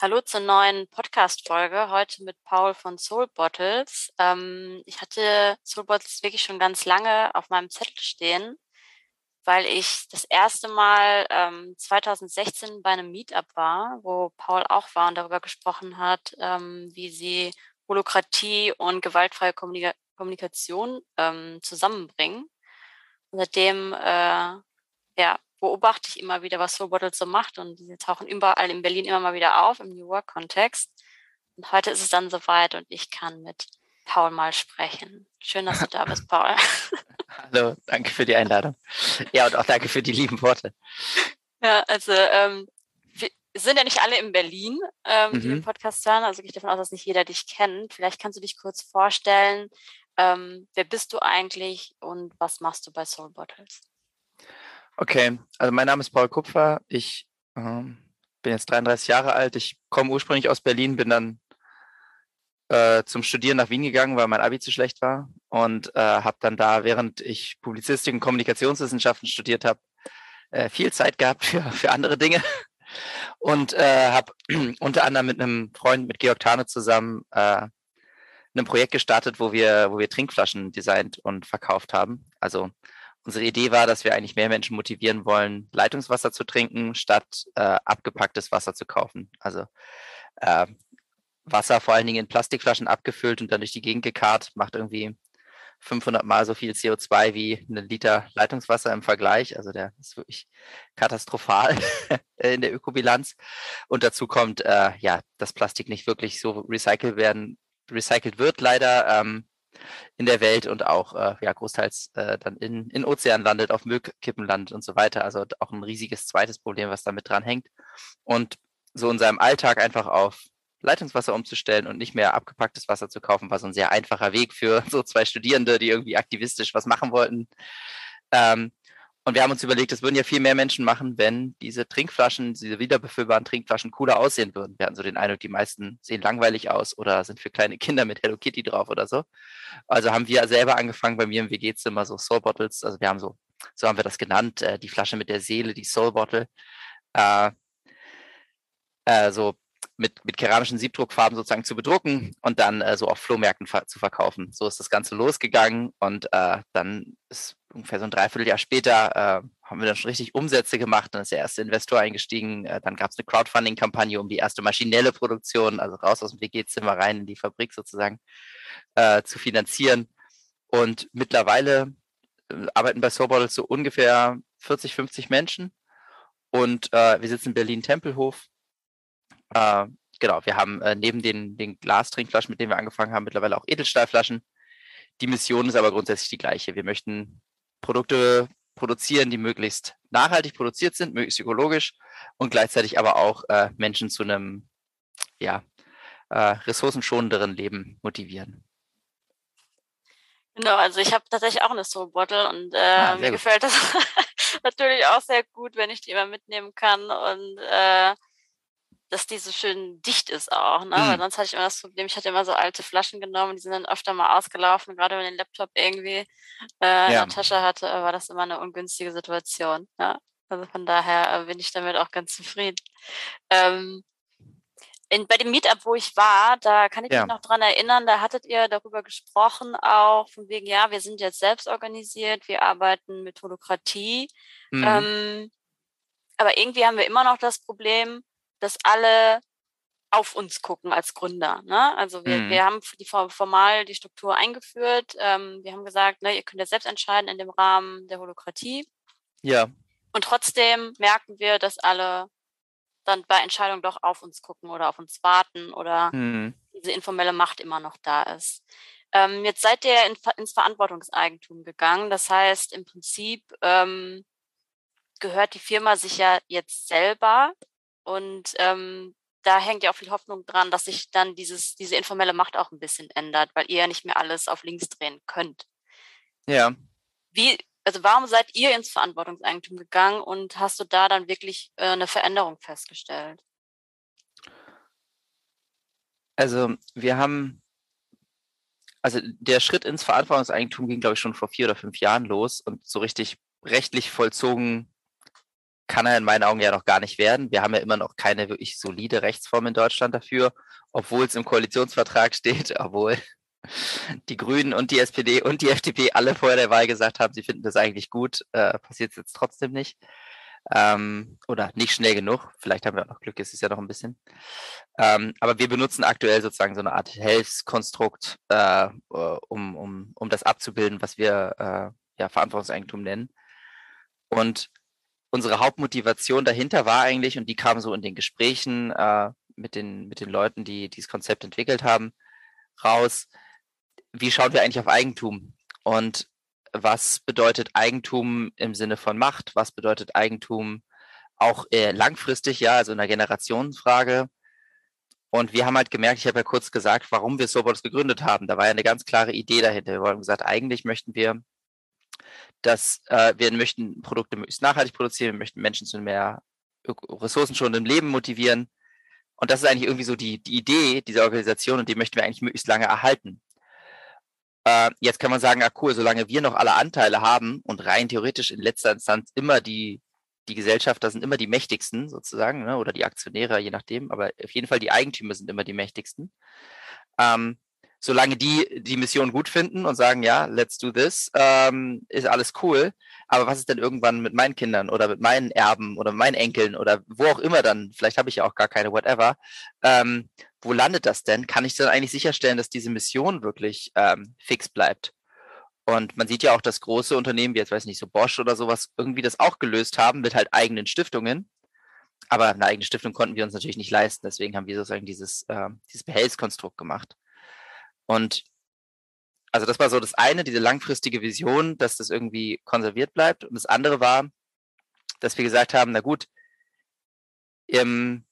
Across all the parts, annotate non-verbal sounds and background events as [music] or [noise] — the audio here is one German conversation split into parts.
Hallo zur neuen Podcast-Folge. Heute mit Paul von Soul Bottles. Ähm, ich hatte Soul Bottles wirklich schon ganz lange auf meinem Zettel stehen, weil ich das erste Mal ähm, 2016 bei einem Meetup war, wo Paul auch war und darüber gesprochen hat, ähm, wie sie Holokratie und gewaltfreie Kommunika Kommunikation ähm, zusammenbringen. Und seitdem äh, ja, beobachte ich immer wieder, was Soul Bottles so macht und sie tauchen überall in Berlin immer mal wieder auf im New Work-Kontext. Und heute ist es dann soweit und ich kann mit Paul mal sprechen. Schön, dass du da bist, [laughs] Paul. Hallo, danke für die Einladung. Ja, und auch danke für die lieben Worte. Ja, also ähm, wir sind ja nicht alle in Berlin, ähm, mhm. die den Podcast hören. Also gehe ich davon aus, dass nicht jeder dich kennt. Vielleicht kannst du dich kurz vorstellen. Ähm, wer bist du eigentlich und was machst du bei Soul Bottles? Okay, also mein Name ist Paul Kupfer. Ich äh, bin jetzt 33 Jahre alt. Ich komme ursprünglich aus Berlin, bin dann äh, zum Studieren nach Wien gegangen, weil mein Abi zu schlecht war und äh, habe dann da, während ich Publizistik und Kommunikationswissenschaften studiert habe, äh, viel Zeit gehabt für, für andere Dinge [laughs] und äh, habe [clears throat] unter anderem mit einem Freund, mit Georg Tane zusammen, äh, ein Projekt gestartet, wo wir, wo wir Trinkflaschen designt und verkauft haben. Also Unsere Idee war, dass wir eigentlich mehr Menschen motivieren wollen, Leitungswasser zu trinken, statt äh, abgepacktes Wasser zu kaufen. Also äh, Wasser vor allen Dingen in Plastikflaschen abgefüllt und dann durch die Gegend gekarrt, macht irgendwie 500 Mal so viel CO2 wie ein Liter Leitungswasser im Vergleich. Also der ist wirklich katastrophal [laughs] in der Ökobilanz. Und dazu kommt, äh, ja, dass Plastik nicht wirklich so recycelt werden, recycelt wird leider. Ähm, in der Welt und auch äh, ja, großteils äh, dann in, in Ozean landet, auf Müllkippen landet und so weiter. Also auch ein riesiges zweites Problem, was damit dran hängt. Und so in seinem Alltag einfach auf Leitungswasser umzustellen und nicht mehr abgepacktes Wasser zu kaufen, war so ein sehr einfacher Weg für [laughs] so zwei Studierende, die irgendwie aktivistisch was machen wollten. Ähm, und wir haben uns überlegt, es würden ja viel mehr Menschen machen, wenn diese Trinkflaschen, diese wiederbefüllbaren Trinkflaschen cooler aussehen würden. Wir hatten so den Eindruck, die meisten sehen langweilig aus oder sind für kleine Kinder mit Hello Kitty drauf oder so. Also haben wir selber angefangen bei mir im WG-Zimmer so Soul Bottles, also wir haben so, so haben wir das genannt, äh, die Flasche mit der Seele, die Soul Bottle. Äh, äh, so mit, mit keramischen Siebdruckfarben sozusagen zu bedrucken und dann äh, so auf Flohmärkten zu verkaufen. So ist das Ganze losgegangen und äh, dann ist ungefähr so ein Dreivierteljahr später äh, haben wir dann schon richtig Umsätze gemacht. Dann ist der erste Investor eingestiegen. Äh, dann gab es eine Crowdfunding-Kampagne um die erste maschinelle Produktion, also raus aus dem WG-Zimmer rein in die Fabrik sozusagen, äh, zu finanzieren. Und mittlerweile äh, arbeiten bei Soulbottle so ungefähr 40, 50 Menschen. Und äh, wir sitzen in Berlin-Tempelhof äh, genau, wir haben neben den, den Glastrinkflaschen, mit denen wir angefangen haben, mittlerweile auch Edelstahlflaschen. Die Mission ist aber grundsätzlich die gleiche. Wir möchten Produkte produzieren, die möglichst nachhaltig produziert sind, möglichst ökologisch und gleichzeitig aber auch äh, Menschen zu einem ja, äh, ressourcenschonenderen Leben motivieren. Genau, also ich habe tatsächlich auch eine Soul Bottle und äh, ah, mir gut. gefällt das [laughs] natürlich auch sehr gut, wenn ich die immer mitnehmen kann und äh, dass die so schön dicht ist auch, ne? Mhm. Weil sonst hatte ich immer das Problem, ich hatte immer so alte Flaschen genommen, die sind dann öfter mal ausgelaufen, gerade wenn ich den Laptop irgendwie äh, ja. in der Tasche hatte, war das immer eine ungünstige Situation. Ja? Also von daher äh, bin ich damit auch ganz zufrieden. Ähm, in, bei dem Meetup, wo ich war, da kann ich ja. mich noch dran erinnern, da hattet ihr darüber gesprochen, auch von wegen, ja, wir sind jetzt selbst organisiert, wir arbeiten mit Holokratie. Mhm. Ähm, aber irgendwie haben wir immer noch das Problem, dass alle auf uns gucken als Gründer. Ne? Also wir, mhm. wir haben die formal die Struktur eingeführt. Ähm, wir haben gesagt, ne, ihr könnt ja selbst entscheiden in dem Rahmen der Holokratie. Ja. Und trotzdem merken wir, dass alle dann bei Entscheidungen doch auf uns gucken oder auf uns warten oder mhm. diese informelle Macht immer noch da ist. Ähm, jetzt seid ihr in, ins Verantwortungseigentum gegangen. Das heißt, im Prinzip ähm, gehört die Firma sich ja jetzt selber und ähm, da hängt ja auch viel Hoffnung dran, dass sich dann dieses, diese informelle Macht auch ein bisschen ändert, weil ihr ja nicht mehr alles auf links drehen könnt. Ja. Wie, also warum seid ihr ins Verantwortungseigentum gegangen und hast du da dann wirklich äh, eine Veränderung festgestellt? Also wir haben, also der Schritt ins Verantwortungseigentum ging, glaube ich, schon vor vier oder fünf Jahren los und so richtig rechtlich vollzogen kann er in meinen Augen ja noch gar nicht werden. Wir haben ja immer noch keine wirklich solide Rechtsform in Deutschland dafür, obwohl es im Koalitionsvertrag steht, obwohl die Grünen und die SPD und die FDP alle vor der Wahl gesagt haben, sie finden das eigentlich gut, äh, passiert es jetzt trotzdem nicht. Ähm, oder nicht schnell genug. Vielleicht haben wir auch noch Glück, es ist ja noch ein bisschen. Ähm, aber wir benutzen aktuell sozusagen so eine Art Hilfskonstrukt, äh, um, um, um das abzubilden, was wir äh, ja, Verantwortungseigentum nennen. Und unsere Hauptmotivation dahinter war eigentlich, und die kam so in den Gesprächen äh, mit, den, mit den Leuten, die dieses Konzept entwickelt haben, raus, wie schauen wir eigentlich auf Eigentum? Und was bedeutet Eigentum im Sinne von Macht? Was bedeutet Eigentum auch äh, langfristig, ja, also in einer Generationsfrage? Und wir haben halt gemerkt, ich habe ja kurz gesagt, warum wir Sobots gegründet haben. Da war ja eine ganz klare Idee dahinter. Wir haben gesagt, eigentlich möchten wir, dass äh, wir möchten Produkte möglichst nachhaltig produzieren, wir möchten Menschen zu mehr ressourcenschonendem Leben motivieren. Und das ist eigentlich irgendwie so die, die Idee dieser Organisation und die möchten wir eigentlich möglichst lange erhalten. Äh, jetzt kann man sagen, ah cool, solange wir noch alle Anteile haben und rein theoretisch in letzter Instanz immer die, die Gesellschafter sind immer die mächtigsten sozusagen, ne, oder die Aktionäre, je nachdem, aber auf jeden Fall die Eigentümer sind immer die mächtigsten. Ähm, solange die die Mission gut finden und sagen, ja, let's do this, ähm, ist alles cool. Aber was ist denn irgendwann mit meinen Kindern oder mit meinen Erben oder meinen Enkeln oder wo auch immer dann? Vielleicht habe ich ja auch gar keine, whatever. Ähm, wo landet das denn? Kann ich dann eigentlich sicherstellen, dass diese Mission wirklich ähm, fix bleibt? Und man sieht ja auch, dass große Unternehmen, wie jetzt weiß nicht, so Bosch oder sowas, irgendwie das auch gelöst haben mit halt eigenen Stiftungen. Aber eine eigene Stiftung konnten wir uns natürlich nicht leisten. Deswegen haben wir sozusagen dieses, äh, dieses Behelfskonstrukt gemacht. Und also das war so das eine, diese langfristige Vision, dass das irgendwie konserviert bleibt. Und das andere war, dass wir gesagt haben, na gut, im,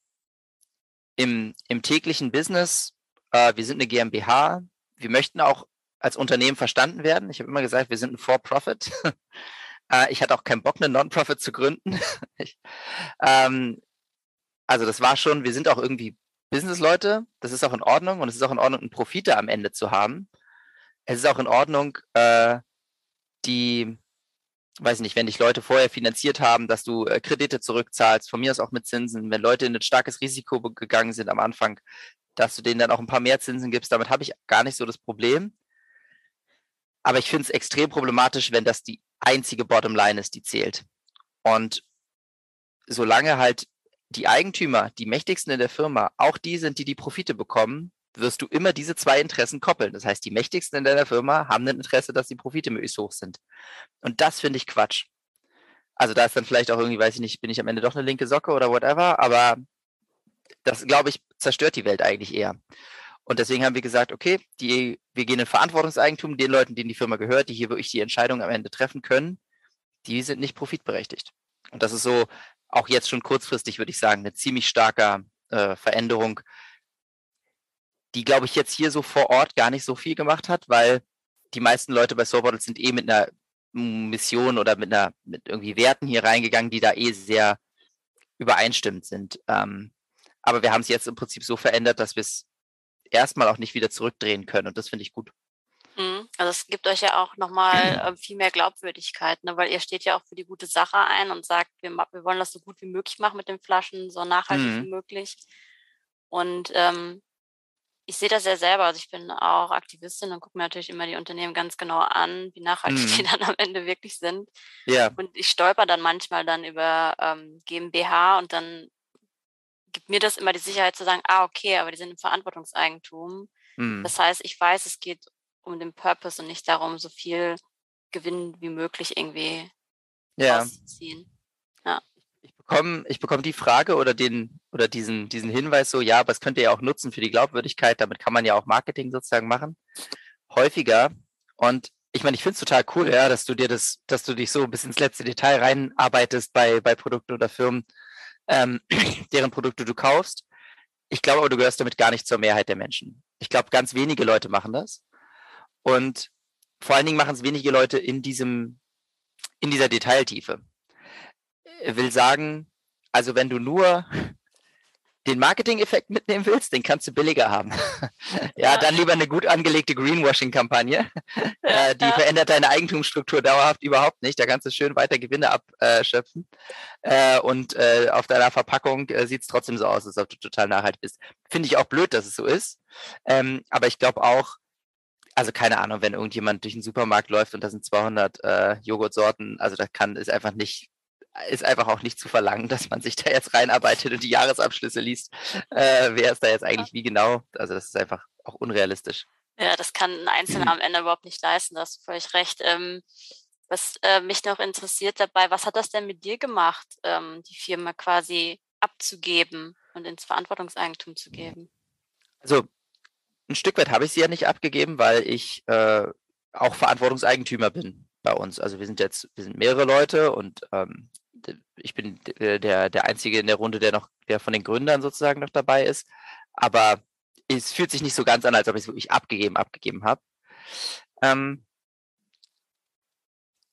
im, im täglichen Business, äh, wir sind eine GmbH, wir möchten auch als Unternehmen verstanden werden. Ich habe immer gesagt, wir sind ein For-Profit. [laughs] äh, ich hatte auch keinen Bock, eine Non-Profit zu gründen. [laughs] ich, ähm, also das war schon, wir sind auch irgendwie Business-Leute, das ist auch in Ordnung und es ist auch in Ordnung, einen Profite am Ende zu haben. Es ist auch in Ordnung, äh, die, weiß ich nicht, wenn dich Leute vorher finanziert haben, dass du äh, Kredite zurückzahlst, von mir aus auch mit Zinsen, wenn Leute in ein starkes Risiko gegangen sind am Anfang, dass du denen dann auch ein paar mehr Zinsen gibst, damit habe ich gar nicht so das Problem. Aber ich finde es extrem problematisch, wenn das die einzige Bottomline ist, die zählt. Und solange halt die Eigentümer, die mächtigsten in der Firma, auch die sind, die die Profite bekommen, wirst du immer diese zwei Interessen koppeln. Das heißt, die mächtigsten in deiner Firma haben ein Interesse, dass die Profite möglichst hoch sind. Und das finde ich Quatsch. Also da ist dann vielleicht auch irgendwie, weiß ich nicht, bin ich am Ende doch eine linke Socke oder whatever, aber das, glaube ich, zerstört die Welt eigentlich eher. Und deswegen haben wir gesagt, okay, die, wir gehen in Verantwortungseigentum, den Leuten, denen die Firma gehört, die hier wirklich die Entscheidung am Ende treffen können, die sind nicht profitberechtigt. Und das ist so auch jetzt schon kurzfristig, würde ich sagen, eine ziemlich starke äh, Veränderung, die, glaube ich, jetzt hier so vor Ort gar nicht so viel gemacht hat, weil die meisten Leute bei Soulbottle sind eh mit einer Mission oder mit einer mit irgendwie Werten hier reingegangen, die da eh sehr übereinstimmend sind. Ähm, aber wir haben es jetzt im Prinzip so verändert, dass wir es erstmal auch nicht wieder zurückdrehen können und das finde ich gut. Mhm. Also es gibt euch ja auch nochmal äh, viel mehr Glaubwürdigkeit, ne? weil ihr steht ja auch für die gute Sache ein und sagt, wir, wir wollen das so gut wie möglich machen mit den Flaschen, so nachhaltig mhm. wie möglich. Und ähm, ich sehe das ja selber. Also ich bin auch Aktivistin und gucke mir natürlich immer die Unternehmen ganz genau an, wie nachhaltig mhm. die dann am Ende wirklich sind. Ja. Und ich stolper dann manchmal dann über ähm, GmbH und dann gibt mir das immer die Sicherheit zu sagen, ah, okay, aber die sind im Verantwortungseigentum. Mhm. Das heißt, ich weiß, es geht um den Purpose und nicht darum, so viel Gewinn wie möglich irgendwie ja. rauszuziehen. Ja. Ich bekomme, ich bekomme die Frage oder den oder diesen, diesen Hinweis so, ja, aber es könnt ihr ja auch nutzen für die Glaubwürdigkeit, damit kann man ja auch Marketing sozusagen machen. Häufiger. Und ich meine, ich finde es total cool, ja, dass du dir das, dass du dich so bis ins letzte Detail reinarbeitest bei, bei Produkten oder Firmen, ähm, [clears throat] deren Produkte du kaufst. Ich glaube aber, du gehörst damit gar nicht zur Mehrheit der Menschen. Ich glaube, ganz wenige Leute machen das. Und vor allen Dingen machen es wenige Leute in diesem, in dieser Detailtiefe. Ich will sagen, also wenn du nur den Marketing-Effekt mitnehmen willst, den kannst du billiger haben. [laughs] ja, ja, dann lieber eine gut angelegte Greenwashing-Kampagne. Ja, [laughs] äh, die ja. verändert deine Eigentumsstruktur dauerhaft überhaupt nicht. Da kannst du schön weiter Gewinne abschöpfen. Äh, und äh, auf deiner Verpackung sieht es trotzdem so aus, als ob du total nachhaltig bist. Finde ich auch blöd, dass es so ist. Ähm, aber ich glaube auch, also keine Ahnung, wenn irgendjemand durch den Supermarkt läuft und da sind 200 äh, Joghurtsorten, also das kann, ist einfach nicht ist einfach auch nicht zu verlangen, [laughs] dass man sich da jetzt reinarbeitet und die Jahresabschlüsse liest. Äh, wer ist da jetzt eigentlich wie genau? Also das ist einfach auch unrealistisch. Ja, das kann ein Einzelner am Ende überhaupt nicht leisten, da hast du völlig recht. Ähm, was äh, mich noch interessiert dabei, was hat das denn mit dir gemacht, ähm, die Firma quasi abzugeben und ins Verantwortungseigentum zu geben? Also ein Stück weit habe ich sie ja nicht abgegeben, weil ich äh, auch Verantwortungseigentümer bin bei uns. Also wir sind jetzt, wir sind mehrere Leute und ähm, ich bin der, der Einzige in der Runde, der noch, der von den Gründern sozusagen noch dabei ist. Aber es fühlt sich nicht so ganz an, als ob ich es wirklich abgegeben, abgegeben habe. Ähm,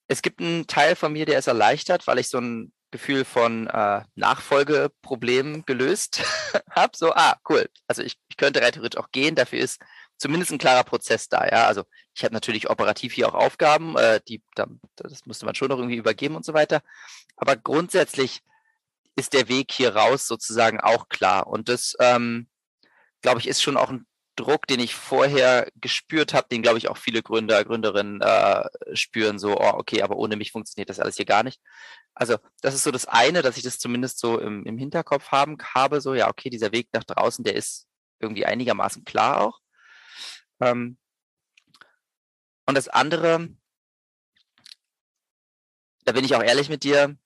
es gibt einen Teil von mir, der ist erleichtert, weil ich so ein Gefühl von äh, Nachfolgeproblemen gelöst [laughs] habe. So, ah, cool. Also ich, ich könnte rein theoretisch auch gehen. Dafür ist zumindest ein klarer Prozess da. Ja, also ich habe natürlich operativ hier auch Aufgaben, äh, die, das musste man schon noch irgendwie übergeben und so weiter. Aber grundsätzlich ist der Weg hier raus sozusagen auch klar. Und das, ähm, glaube ich, ist schon auch ein Druck, den ich vorher gespürt habe, den, glaube ich, auch viele Gründer, Gründerinnen äh, spüren, so, oh, okay, aber ohne mich funktioniert das alles hier gar nicht. Also, das ist so das eine, dass ich das zumindest so im, im Hinterkopf haben, habe, so, ja, okay, dieser Weg nach draußen, der ist irgendwie einigermaßen klar auch. Ähm, und das andere, da bin ich auch ehrlich mit dir,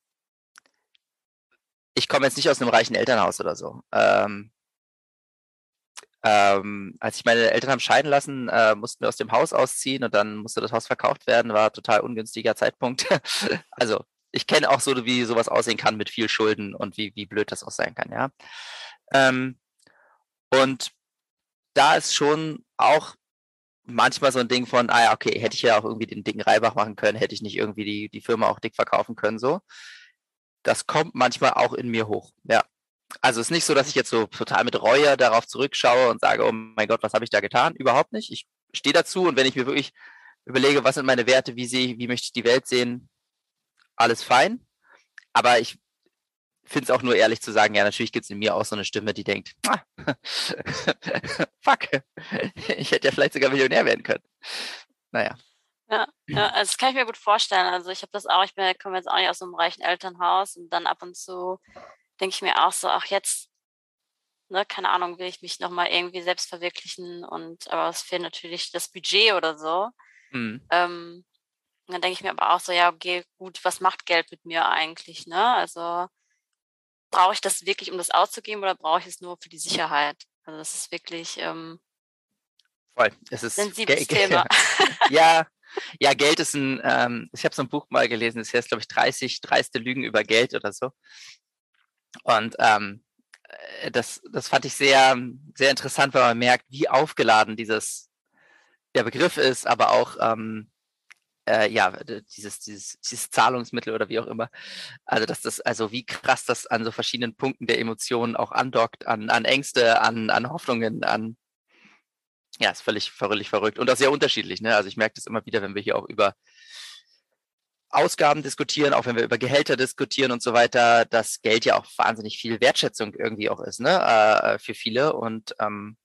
ich komme jetzt nicht aus einem reichen Elternhaus oder so. Ähm, ähm, als ich meine Eltern haben scheiden lassen, äh, mussten wir aus dem Haus ausziehen und dann musste das Haus verkauft werden, war total ungünstiger Zeitpunkt. [laughs] also ich kenne auch so, wie sowas aussehen kann mit viel Schulden und wie, wie blöd das auch sein kann, ja. Ähm, und da ist schon auch manchmal so ein Ding von, ah ja, okay, hätte ich ja auch irgendwie den dicken Reibach machen können, hätte ich nicht irgendwie die, die Firma auch dick verkaufen können, so. Das kommt manchmal auch in mir hoch, ja. Also es ist nicht so, dass ich jetzt so total mit Reue darauf zurückschaue und sage, oh mein Gott, was habe ich da getan? Überhaupt nicht. Ich stehe dazu und wenn ich mir wirklich überlege, was sind meine Werte, wie sehe wie möchte ich die Welt sehen, alles fein. Aber ich finde es auch nur ehrlich zu sagen, ja, natürlich gibt es in mir auch so eine Stimme, die denkt, ah, [laughs] fuck, ich hätte ja vielleicht sogar Millionär werden können. Naja. Ja, ja, also das kann ich mir gut vorstellen. Also ich habe das auch, ich bin, komme jetzt auch nicht aus einem reichen Elternhaus und dann ab und zu denke ich mir auch so, ach jetzt, ne, keine Ahnung, will ich mich nochmal irgendwie selbst verwirklichen und aber es fehlt natürlich das Budget oder so. Mhm. Ähm, dann denke ich mir aber auch so, ja, okay, gut, was macht Geld mit mir eigentlich, ne? Also brauche ich das wirklich, um das auszugeben oder brauche ich es nur für die Sicherheit? Also das ist wirklich ähm, Voll. Es ist sensibles [laughs] Thema. ja, ja, Geld ist ein, ähm, ich habe so ein Buch mal gelesen, das heißt, glaube ich, 30 dreiste Lügen über Geld oder so. Und ähm, äh, das, das fand ich sehr, sehr interessant, weil man merkt, wie aufgeladen dieses der Begriff ist, aber auch ähm, äh, ja, dieses, dieses, dieses Zahlungsmittel oder wie auch immer. Also, dass das, also wie krass das an so verschiedenen Punkten der Emotionen auch andockt, an, an Ängste, an, an Hoffnungen, an ja, ist völlig, völlig verrückt und auch sehr unterschiedlich. Ne? Also ich merke das immer wieder, wenn wir hier auch über Ausgaben diskutieren, auch wenn wir über Gehälter diskutieren und so weiter, dass Geld ja auch wahnsinnig viel Wertschätzung irgendwie auch ist, ne, äh, für viele und ähm,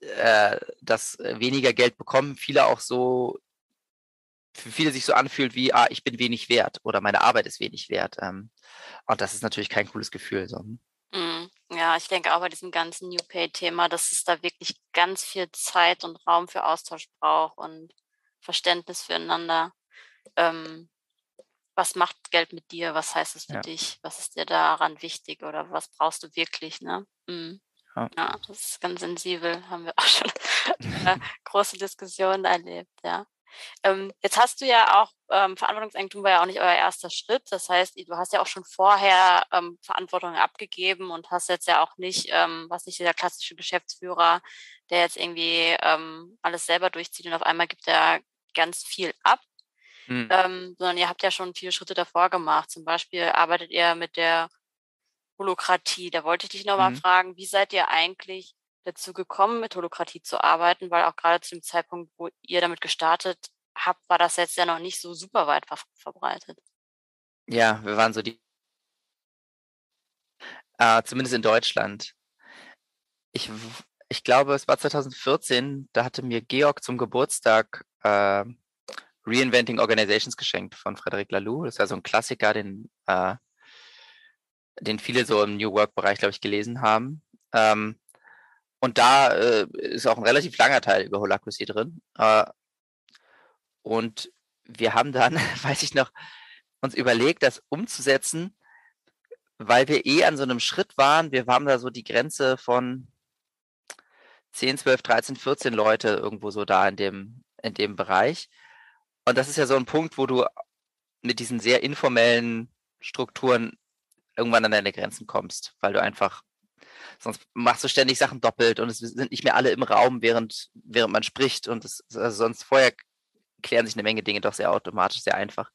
äh, dass weniger Geld bekommen viele auch so für viele sich so anfühlt wie, ah, ich bin wenig wert oder meine Arbeit ist wenig wert. Ähm, und das ist natürlich kein cooles Gefühl. So. Mm, ja, ich denke auch bei diesem ganzen New Pay-Thema, dass es da wirklich ganz viel Zeit und Raum für Austausch braucht und Verständnis füreinander. Ähm, was macht Geld mit dir? Was heißt es für ja. dich? Was ist dir daran wichtig oder was brauchst du wirklich? Ne? Mm. Ja. ja. das ist ganz sensibel, haben wir auch schon [laughs] große Diskussionen erlebt, ja. Ähm, jetzt hast du ja auch, ähm, Verantwortungseigentum war ja auch nicht euer erster Schritt. Das heißt, du hast ja auch schon vorher ähm, Verantwortung abgegeben und hast jetzt ja auch nicht, ähm, was nicht der klassische Geschäftsführer, der jetzt irgendwie ähm, alles selber durchzieht und auf einmal gibt er ganz viel ab. Mhm. Ähm, sondern ihr habt ja schon viele Schritte davor gemacht. Zum Beispiel arbeitet ihr mit der Holokratie. Da wollte ich dich nochmal mhm. fragen, wie seid ihr eigentlich dazu gekommen, mit Holokratie zu arbeiten? Weil auch gerade zu dem Zeitpunkt, wo ihr damit gestartet habt, war das jetzt ja noch nicht so super weit ver verbreitet. Ja, wir waren so die, äh, zumindest in Deutschland. Ich, ich glaube, es war 2014, da hatte mir Georg zum Geburtstag äh, Reinventing Organizations geschenkt von Frederic Laloux. Das ist ja so ein Klassiker, den, äh, den viele so im New Work-Bereich, glaube ich, gelesen haben. Ähm, und da äh, ist auch ein relativ langer Teil über Holacracy drin. Äh, und wir haben dann, [laughs] weiß ich noch, uns überlegt, das umzusetzen, weil wir eh an so einem Schritt waren. Wir haben da so die Grenze von 10, 12, 13, 14 Leute irgendwo so da in dem, in dem Bereich. Und das ist ja so ein Punkt, wo du mit diesen sehr informellen Strukturen irgendwann an deine Grenzen kommst, weil du einfach, sonst machst du ständig Sachen doppelt und es sind nicht mehr alle im Raum, während, während man spricht. Und es, also sonst vorher klären sich eine Menge Dinge doch sehr automatisch, sehr einfach.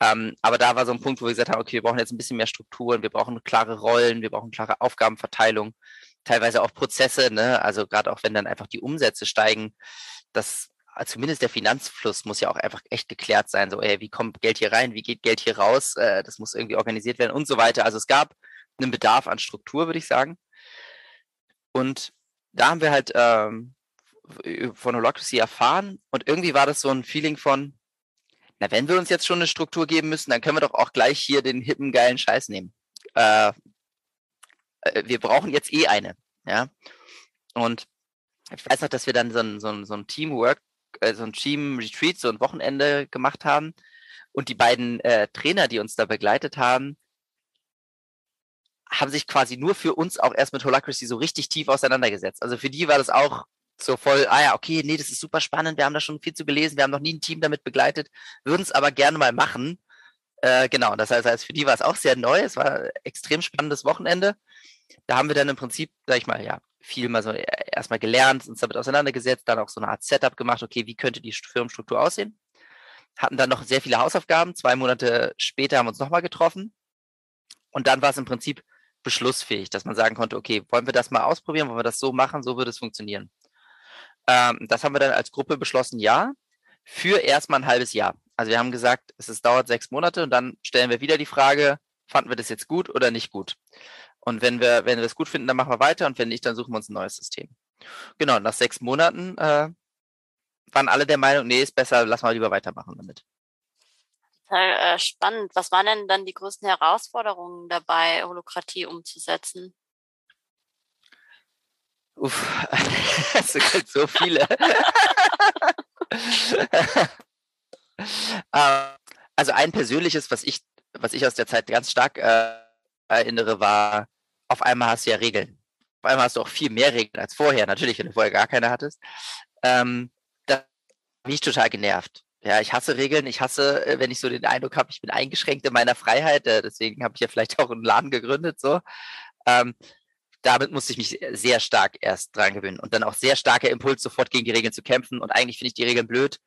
Ähm, aber da war so ein Punkt, wo wir gesagt haben, okay, wir brauchen jetzt ein bisschen mehr Strukturen, wir brauchen klare Rollen, wir brauchen klare Aufgabenverteilung, teilweise auch Prozesse, ne? Also gerade auch wenn dann einfach die Umsätze steigen, das Ah, zumindest der Finanzfluss muss ja auch einfach echt geklärt sein. So, ey, wie kommt Geld hier rein, wie geht Geld hier raus? Äh, das muss irgendwie organisiert werden und so weiter. Also es gab einen Bedarf an Struktur, würde ich sagen. Und da haben wir halt ähm, von Holocracy erfahren und irgendwie war das so ein Feeling von, na, wenn wir uns jetzt schon eine Struktur geben müssen, dann können wir doch auch gleich hier den hippen, geilen Scheiß nehmen. Äh, äh wir brauchen jetzt eh eine, ja. Und ich weiß noch, dass wir dann so ein, so ein, so ein Teamwork äh, so ein Team-Retreat, so ein Wochenende gemacht haben. Und die beiden äh, Trainer, die uns da begleitet haben, haben sich quasi nur für uns auch erst mit Holacracy so richtig tief auseinandergesetzt. Also für die war das auch so voll, ah ja, okay, nee, das ist super spannend, wir haben da schon viel zu gelesen, wir haben noch nie ein Team damit begleitet, würden es aber gerne mal machen. Äh, genau, das heißt, für die war es auch sehr neu, es war ein extrem spannendes Wochenende. Da haben wir dann im Prinzip, sag ich mal, ja, viel mal so äh, erstmal gelernt, uns damit auseinandergesetzt, dann auch so eine Art Setup gemacht, okay, wie könnte die Firmenstruktur aussehen? Hatten dann noch sehr viele Hausaufgaben. Zwei Monate später haben wir uns nochmal getroffen. Und dann war es im Prinzip beschlussfähig, dass man sagen konnte, okay, wollen wir das mal ausprobieren, wollen wir das so machen, so würde es funktionieren. Ähm, das haben wir dann als Gruppe beschlossen, ja, für erstmal ein halbes Jahr. Also wir haben gesagt, es ist, dauert sechs Monate und dann stellen wir wieder die Frage, fanden wir das jetzt gut oder nicht gut? Und wenn wir, wenn wir es gut finden, dann machen wir weiter und wenn nicht, dann suchen wir uns ein neues System. Genau, nach sechs Monaten äh, waren alle der Meinung, nee, ist besser, lass mal lieber weitermachen damit. Total äh, spannend. Was waren denn dann die größten Herausforderungen dabei, Holokratie umzusetzen? Uff, [laughs] es gibt so viele. [laughs] Ähm, also ein persönliches, was ich, was ich aus der Zeit ganz stark äh, erinnere, war, auf einmal hast du ja Regeln. Auf einmal hast du auch viel mehr Regeln als vorher, natürlich, wenn du vorher gar keine hattest. Ähm, da bin ich total genervt. Ja, ich hasse Regeln. Ich hasse, äh, wenn ich so den Eindruck habe, ich bin eingeschränkt in meiner Freiheit. Äh, deswegen habe ich ja vielleicht auch einen Laden gegründet. So, ähm, damit musste ich mich sehr stark erst dran gewöhnen und dann auch sehr starker Impuls, sofort gegen die Regeln zu kämpfen. Und eigentlich finde ich die Regeln blöd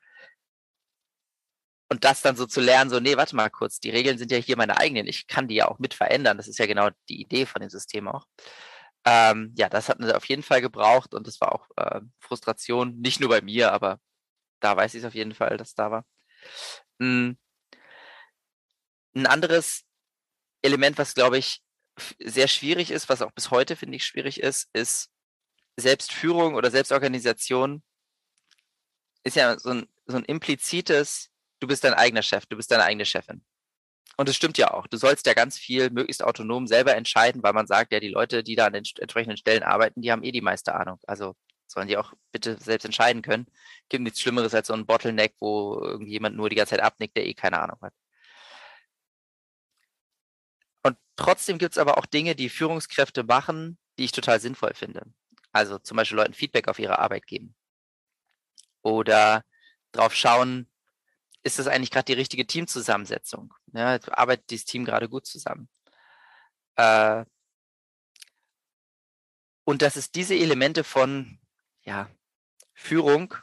und das dann so zu lernen, so, nee, warte mal kurz, die Regeln sind ja hier meine eigenen, ich kann die ja auch mit verändern. Das ist ja genau die Idee von dem System auch. Ähm, ja, das hat mir auf jeden Fall gebraucht und das war auch äh, Frustration, nicht nur bei mir, aber da weiß ich es auf jeden Fall, dass da war. Hm. Ein anderes Element, was glaube ich sehr schwierig ist, was auch bis heute finde ich schwierig ist, ist Selbstführung oder Selbstorganisation ist ja so ein, so ein implizites du bist dein eigener Chef, du bist deine eigene Chefin. Und es stimmt ja auch. Du sollst ja ganz viel möglichst autonom selber entscheiden, weil man sagt, ja, die Leute, die da an den entsprechenden Stellen arbeiten, die haben eh die meiste Ahnung. Also sollen die auch bitte selbst entscheiden können. Gibt nichts Schlimmeres als so ein Bottleneck, wo irgendjemand nur die ganze Zeit abnickt, der eh keine Ahnung hat. Und trotzdem gibt es aber auch Dinge, die Führungskräfte machen, die ich total sinnvoll finde. Also zum Beispiel Leuten Feedback auf ihre Arbeit geben. Oder drauf schauen, ist das eigentlich gerade die richtige Teamzusammensetzung? Ja, arbeitet dieses Team gerade gut zusammen? Äh, und dass es diese Elemente von ja, Führung,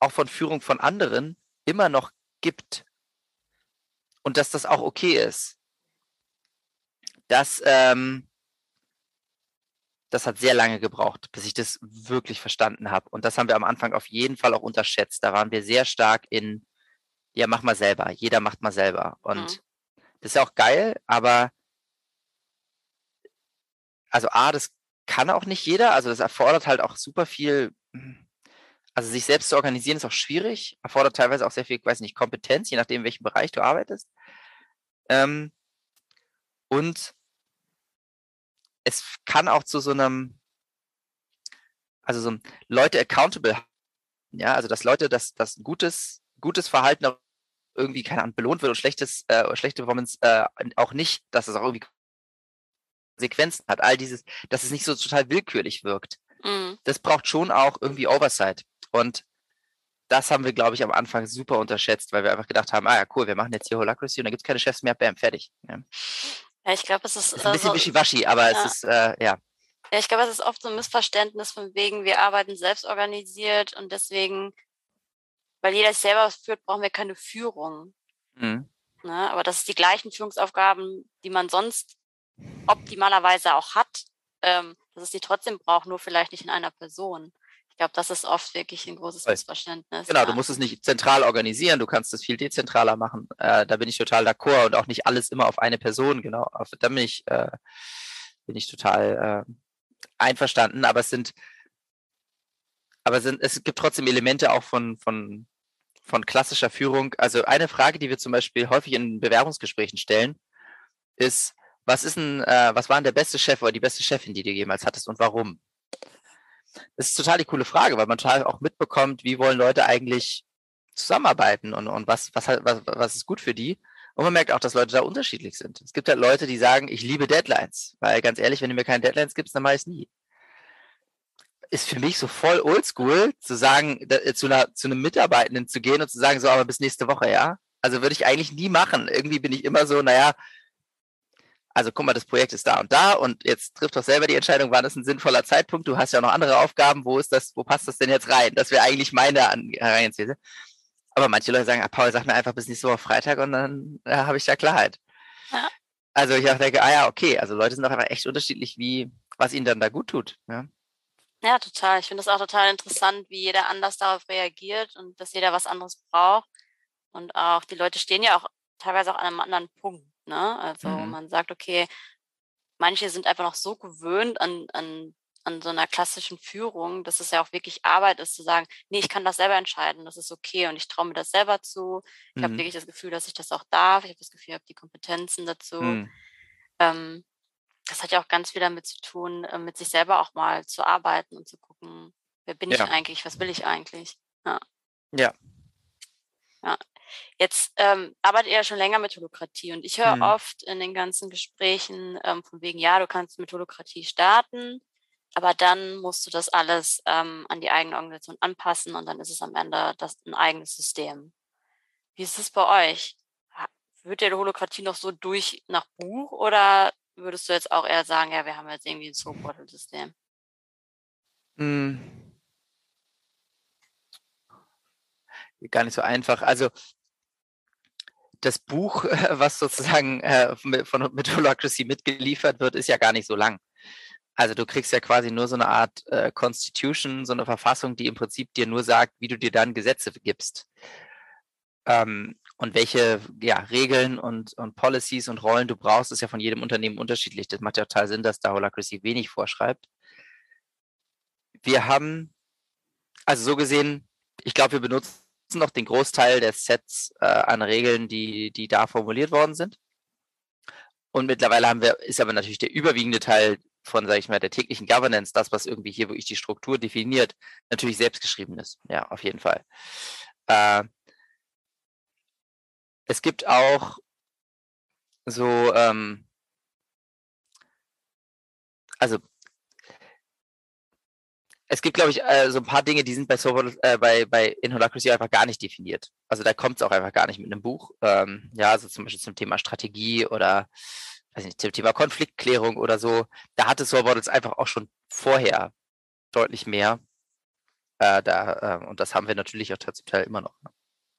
auch von Führung von anderen, immer noch gibt. Und dass das auch okay ist. das, ähm, das hat sehr lange gebraucht, bis ich das wirklich verstanden habe. Und das haben wir am Anfang auf jeden Fall auch unterschätzt. Da waren wir sehr stark in, ja, mach mal selber. Jeder macht mal selber. Und mhm. das ist ja auch geil, aber also A, das kann auch nicht jeder. Also das erfordert halt auch super viel, also sich selbst zu organisieren ist auch schwierig, erfordert teilweise auch sehr viel, weiß nicht, Kompetenz, je nachdem, in welchem Bereich du arbeitest. Ähm, und es kann auch zu so einem, also so ein Leute accountable, ja, also dass Leute, dass das gutes, gutes Verhalten auch irgendwie, keine Ahnung, belohnt wird und schlechtes, äh, schlechte Performance äh, auch nicht, dass es auch irgendwie Sequenzen hat, all dieses, dass es nicht so total willkürlich wirkt. Mhm. Das braucht schon auch irgendwie Oversight. Und das haben wir, glaube ich, am Anfang super unterschätzt, weil wir einfach gedacht haben, ah ja, cool, wir machen jetzt hier Holacracy und dann gibt es keine Chefs mehr, bam, fertig. Ja. Ja, ich glaube, es ist. ist ein bisschen so, wischiwaschi, aber ja. es ist, äh, ja. Ja, ich glaube, es ist oft so ein Missverständnis von wegen, wir arbeiten selbst organisiert und deswegen, weil jeder es selber führt, brauchen wir keine Führung. Mhm. Ne? Aber das ist die gleichen Führungsaufgaben, die man sonst optimalerweise auch hat, ähm, dass es die trotzdem braucht, nur vielleicht nicht in einer Person glaube, das ist oft wirklich ein großes Missverständnis. Genau, ja. du musst es nicht zentral organisieren, du kannst es viel dezentraler machen. Äh, da bin ich total d'accord und auch nicht alles immer auf eine Person, genau. Auf, da bin ich, äh, bin ich total äh, einverstanden, aber es sind, aber sind, es gibt trotzdem Elemente auch von, von, von klassischer Führung. Also eine Frage, die wir zum Beispiel häufig in Bewerbungsgesprächen stellen, ist, was ist ein, äh, was war denn der beste Chef oder die beste Chefin, die du jemals hattest und warum? Das ist total die coole Frage, weil man total auch mitbekommt, wie wollen Leute eigentlich zusammenarbeiten und, und was, was, was, was ist gut für die. Und man merkt auch, dass Leute da unterschiedlich sind. Es gibt halt Leute, die sagen, ich liebe Deadlines, weil ganz ehrlich, wenn du mir keine Deadlines gibst, dann mache ich es nie. Ist für mich so voll oldschool, zu sagen, da, zu, einer, zu einem Mitarbeitenden zu gehen und zu sagen, so, aber bis nächste Woche, ja. Also würde ich eigentlich nie machen. Irgendwie bin ich immer so, naja, also guck mal, das Projekt ist da und da und jetzt trifft doch selber die Entscheidung, wann ist ein sinnvoller Zeitpunkt. Du hast ja auch noch andere Aufgaben, wo ist das, wo passt das denn jetzt rein? Das wäre eigentlich meine Herangehensweise. Aber manche Leute sagen, ah, Paul, sag mir einfach bis nächste Woche Freitag und dann äh, habe ich da Klarheit. Ja. Also ich auch denke, ah ja, okay, also Leute sind auch einfach echt unterschiedlich, wie, was ihnen dann da gut tut. Ja, ja total. Ich finde das auch total interessant, wie jeder anders darauf reagiert und dass jeder was anderes braucht. Und auch die Leute stehen ja auch teilweise auch an einem anderen Punkt. Ne? Also mhm. man sagt, okay, manche sind einfach noch so gewöhnt an, an, an so einer klassischen Führung, dass es ja auch wirklich Arbeit ist, zu sagen, nee, ich kann das selber entscheiden, das ist okay und ich traue mir das selber zu. Ich mhm. habe wirklich das Gefühl, dass ich das auch darf. Ich habe das Gefühl, ich habe die Kompetenzen dazu. Mhm. Ähm, das hat ja auch ganz viel damit zu tun, äh, mit sich selber auch mal zu arbeiten und zu gucken, wer bin ja. ich eigentlich, was will ich eigentlich. Ja. Ja. Ja, Jetzt ähm, arbeitet ihr ja schon länger mit Holokratie und ich höre mhm. oft in den ganzen Gesprächen ähm, von wegen, ja, du kannst mit Holokratie starten, aber dann musst du das alles ähm, an die eigene Organisation anpassen und dann ist es am Ende das ein eigenes System. Wie ist es bei euch? Wird der Holokratie noch so durch nach Buch oder würdest du jetzt auch eher sagen, ja, wir haben jetzt irgendwie ein Soap-Bottle-System? Mhm. Gar nicht so einfach. Also das Buch, [laughs] was sozusagen äh, von Methodocracy mitgeliefert wird, ist ja gar nicht so lang. Also du kriegst ja quasi nur so eine Art äh, Constitution, so eine Verfassung, die im Prinzip dir nur sagt, wie du dir dann Gesetze gibst. Ähm, und welche ja, Regeln und, und Policies und Rollen du brauchst, ist ja von jedem Unternehmen unterschiedlich. Das macht ja total Sinn, dass da Holacracy wenig vorschreibt. Wir haben, also so gesehen, ich glaube, wir benutzen noch den Großteil der Sets äh, an Regeln, die, die da formuliert worden sind. Und mittlerweile haben wir, ist aber natürlich der überwiegende Teil von, sage ich mal, der täglichen Governance, das, was irgendwie hier wirklich die Struktur definiert, natürlich selbstgeschrieben ist. Ja, auf jeden Fall. Äh, es gibt auch so, ähm, also es gibt, glaube ich, äh, so ein paar Dinge, die sind bei, Sober, äh, bei, bei in Holacracy einfach gar nicht definiert. Also da kommt es auch einfach gar nicht mit einem Buch. Ähm, ja, also zum Beispiel zum Thema Strategie oder weiß nicht, zum Thema Konfliktklärung oder so. Da hatte Sorbordels einfach auch schon vorher deutlich mehr. Äh, da, äh, und das haben wir natürlich auch zum Teil immer noch. Ne?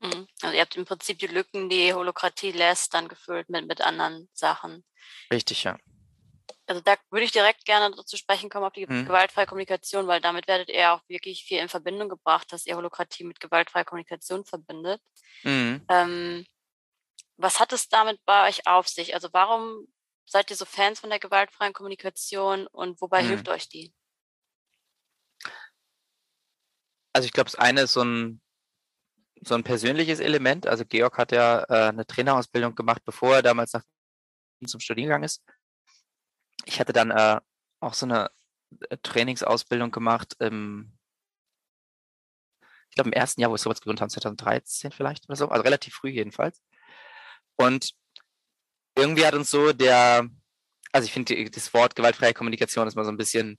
Mhm. Also ihr habt im Prinzip die Lücken, die Holokratie lässt, dann gefüllt mit, mit anderen Sachen. Richtig, ja. Also da würde ich direkt gerne zu sprechen kommen auf die mhm. gewaltfreie Kommunikation, weil damit werdet ihr auch wirklich viel in Verbindung gebracht, dass ihr Holokratie mit gewaltfreier Kommunikation verbindet. Mhm. Ähm, was hat es damit bei euch auf sich? Also warum seid ihr so Fans von der gewaltfreien Kommunikation und wobei mhm. hilft euch die? Also ich glaube, das eine ist so ein, so ein persönliches Element. Also Georg hat ja äh, eine Trainerausbildung gemacht, bevor er damals nach zum Studiengang ist. Ich hatte dann äh, auch so eine äh, Trainingsausbildung gemacht im, ich glaube im ersten Jahr, wo wir sowas gegründet haben, 2013 vielleicht oder so, also relativ früh jedenfalls. Und irgendwie hat uns so der, also ich finde das Wort gewaltfreie Kommunikation ist mal so ein bisschen,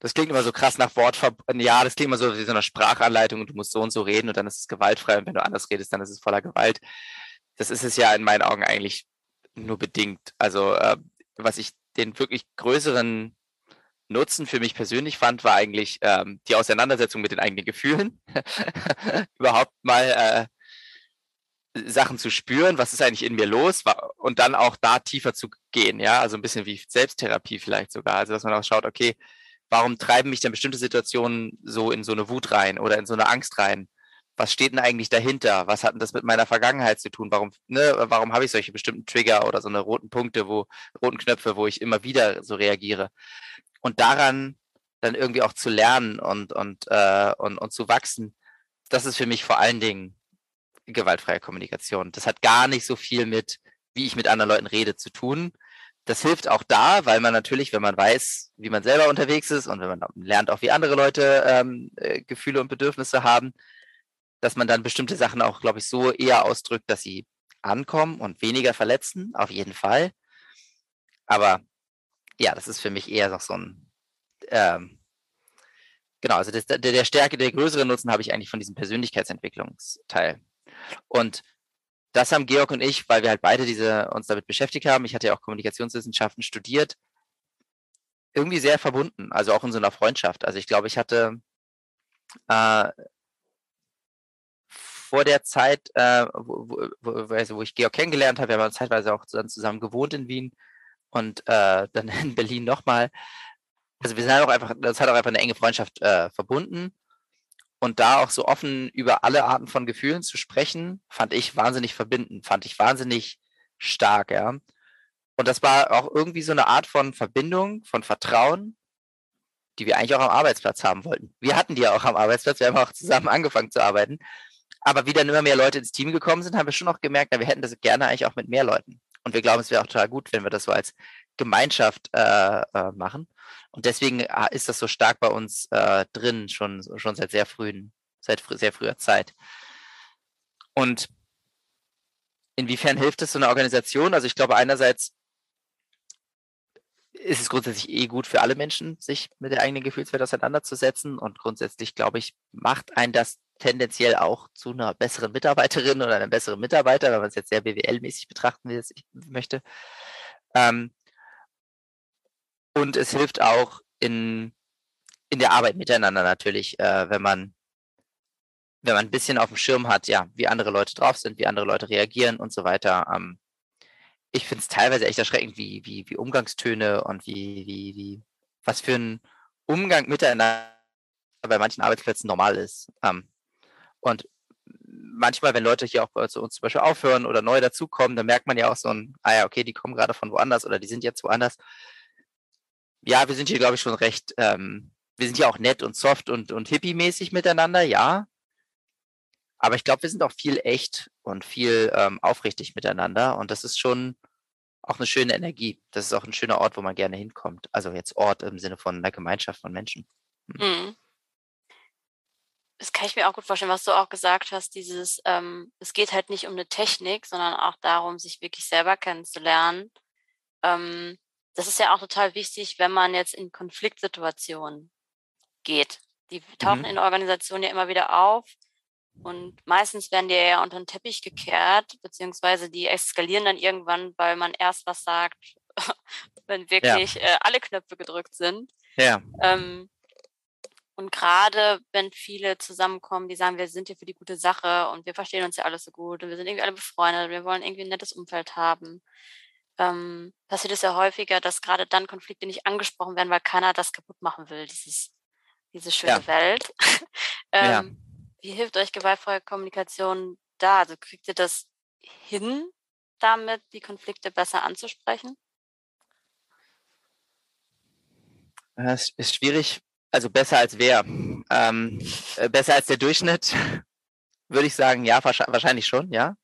das klingt immer so krass nach Wort, ja, das klingt immer so wie so eine Sprachanleitung und du musst so und so reden und dann ist es gewaltfrei und wenn du anders redest, dann ist es voller Gewalt. Das ist es ja in meinen Augen eigentlich nur bedingt. Also äh, was ich den wirklich größeren Nutzen für mich persönlich fand, war eigentlich ähm, die Auseinandersetzung mit den eigenen Gefühlen. [laughs] Überhaupt mal äh, Sachen zu spüren, was ist eigentlich in mir los und dann auch da tiefer zu gehen, ja, also ein bisschen wie Selbsttherapie vielleicht sogar, also dass man auch schaut, okay, warum treiben mich denn bestimmte Situationen so in so eine Wut rein oder in so eine Angst rein? Was steht denn eigentlich dahinter? Was hat denn das mit meiner Vergangenheit zu tun? Warum, ne, warum habe ich solche bestimmten Trigger oder so eine roten Punkte, wo, roten Knöpfe, wo ich immer wieder so reagiere? Und daran dann irgendwie auch zu lernen und, und, äh, und, und zu wachsen, das ist für mich vor allen Dingen gewaltfreie Kommunikation. Das hat gar nicht so viel mit, wie ich mit anderen Leuten rede, zu tun. Das hilft auch da, weil man natürlich, wenn man weiß, wie man selber unterwegs ist und wenn man lernt auch, wie andere Leute ähm, äh, Gefühle und Bedürfnisse haben, dass man dann bestimmte Sachen auch, glaube ich, so eher ausdrückt, dass sie ankommen und weniger verletzen, auf jeden Fall. Aber ja, das ist für mich eher noch so ein, ähm, genau, also das, der, der Stärke, der größere Nutzen habe ich eigentlich von diesem Persönlichkeitsentwicklungsteil. Und das haben Georg und ich, weil wir halt beide diese, uns damit beschäftigt haben, ich hatte ja auch Kommunikationswissenschaften studiert, irgendwie sehr verbunden, also auch in so einer Freundschaft. Also ich glaube, ich hatte äh, vor der Zeit, äh, wo, wo, wo, ich Georg kennengelernt habe, wir haben zeitweise auch zusammen, zusammen gewohnt in Wien und äh, dann in Berlin nochmal. Also wir sind halt auch einfach, das hat auch einfach eine enge Freundschaft äh, verbunden. Und da auch so offen über alle Arten von Gefühlen zu sprechen, fand ich wahnsinnig verbindend, fand ich wahnsinnig stark, ja. Und das war auch irgendwie so eine Art von Verbindung, von Vertrauen, die wir eigentlich auch am Arbeitsplatz haben wollten. Wir hatten die ja auch am Arbeitsplatz, wir haben auch zusammen angefangen zu arbeiten. Aber wie dann immer mehr Leute ins Team gekommen sind, haben wir schon auch gemerkt, na, wir hätten das gerne eigentlich auch mit mehr Leuten. Und wir glauben, es wäre auch total gut, wenn wir das so als Gemeinschaft äh, äh, machen. Und deswegen äh, ist das so stark bei uns äh, drin, schon, schon seit sehr frühen, seit fr sehr früher Zeit. Und inwiefern hilft es so einer Organisation? Also ich glaube, einerseits ist es grundsätzlich eh gut für alle Menschen, sich mit der eigenen Gefühlswelt auseinanderzusetzen. Und grundsätzlich, glaube ich, macht ein das tendenziell auch zu einer besseren Mitarbeiterin oder einem besseren Mitarbeiter, wenn man es jetzt sehr BWL-mäßig betrachten will, möchte. Ähm, und es hilft auch in, in der Arbeit miteinander natürlich, äh, wenn man wenn man ein bisschen auf dem Schirm hat, ja, wie andere Leute drauf sind, wie andere Leute reagieren und so weiter. Ähm, ich finde es teilweise echt erschreckend, wie, wie, wie Umgangstöne und wie, wie, wie, was für ein Umgang miteinander bei manchen Arbeitsplätzen normal ist. Ähm, und manchmal, wenn Leute hier auch zu uns zum Beispiel aufhören oder neu dazukommen, dann merkt man ja auch so ein, ah ja, okay, die kommen gerade von woanders oder die sind jetzt woanders ja, wir sind hier, glaube ich, schon recht, ähm, wir sind ja auch nett und soft und, und hippie-mäßig miteinander, ja. Aber ich glaube, wir sind auch viel echt und viel ähm, aufrichtig miteinander. Und das ist schon auch eine schöne Energie. Das ist auch ein schöner Ort, wo man gerne hinkommt. Also jetzt Ort im Sinne von einer Gemeinschaft von Menschen. Hm. Mhm. Das kann ich mir auch gut vorstellen, was du auch gesagt hast, dieses, ähm, es geht halt nicht um eine Technik, sondern auch darum, sich wirklich selber kennenzulernen. Ähm, das ist ja auch total wichtig, wenn man jetzt in Konfliktsituationen geht. Die tauchen mhm. in Organisationen ja immer wieder auf und meistens werden die ja unter den Teppich gekehrt, beziehungsweise die eskalieren dann irgendwann, weil man erst was sagt, [laughs] wenn wirklich ja. äh, alle Knöpfe gedrückt sind. Ja. Ähm, und gerade wenn viele zusammenkommen, die sagen, wir sind hier für die gute Sache und wir verstehen uns ja alles so gut und wir sind irgendwie alle befreundet, wir wollen irgendwie ein nettes Umfeld haben, ähm, passiert es ja häufiger, dass gerade dann Konflikte nicht angesprochen werden, weil keiner das kaputt machen will, dieses, diese schöne ja. Welt. [laughs] ähm, ja. Wie hilft euch gewaltfreie Kommunikation da? Also kriegt ihr das hin, damit die Konflikte besser anzusprechen? Das ist schwierig. Also besser als wer? Ähm, äh, besser als der Durchschnitt, [laughs] würde ich sagen. Ja, wahrscheinlich schon, ja.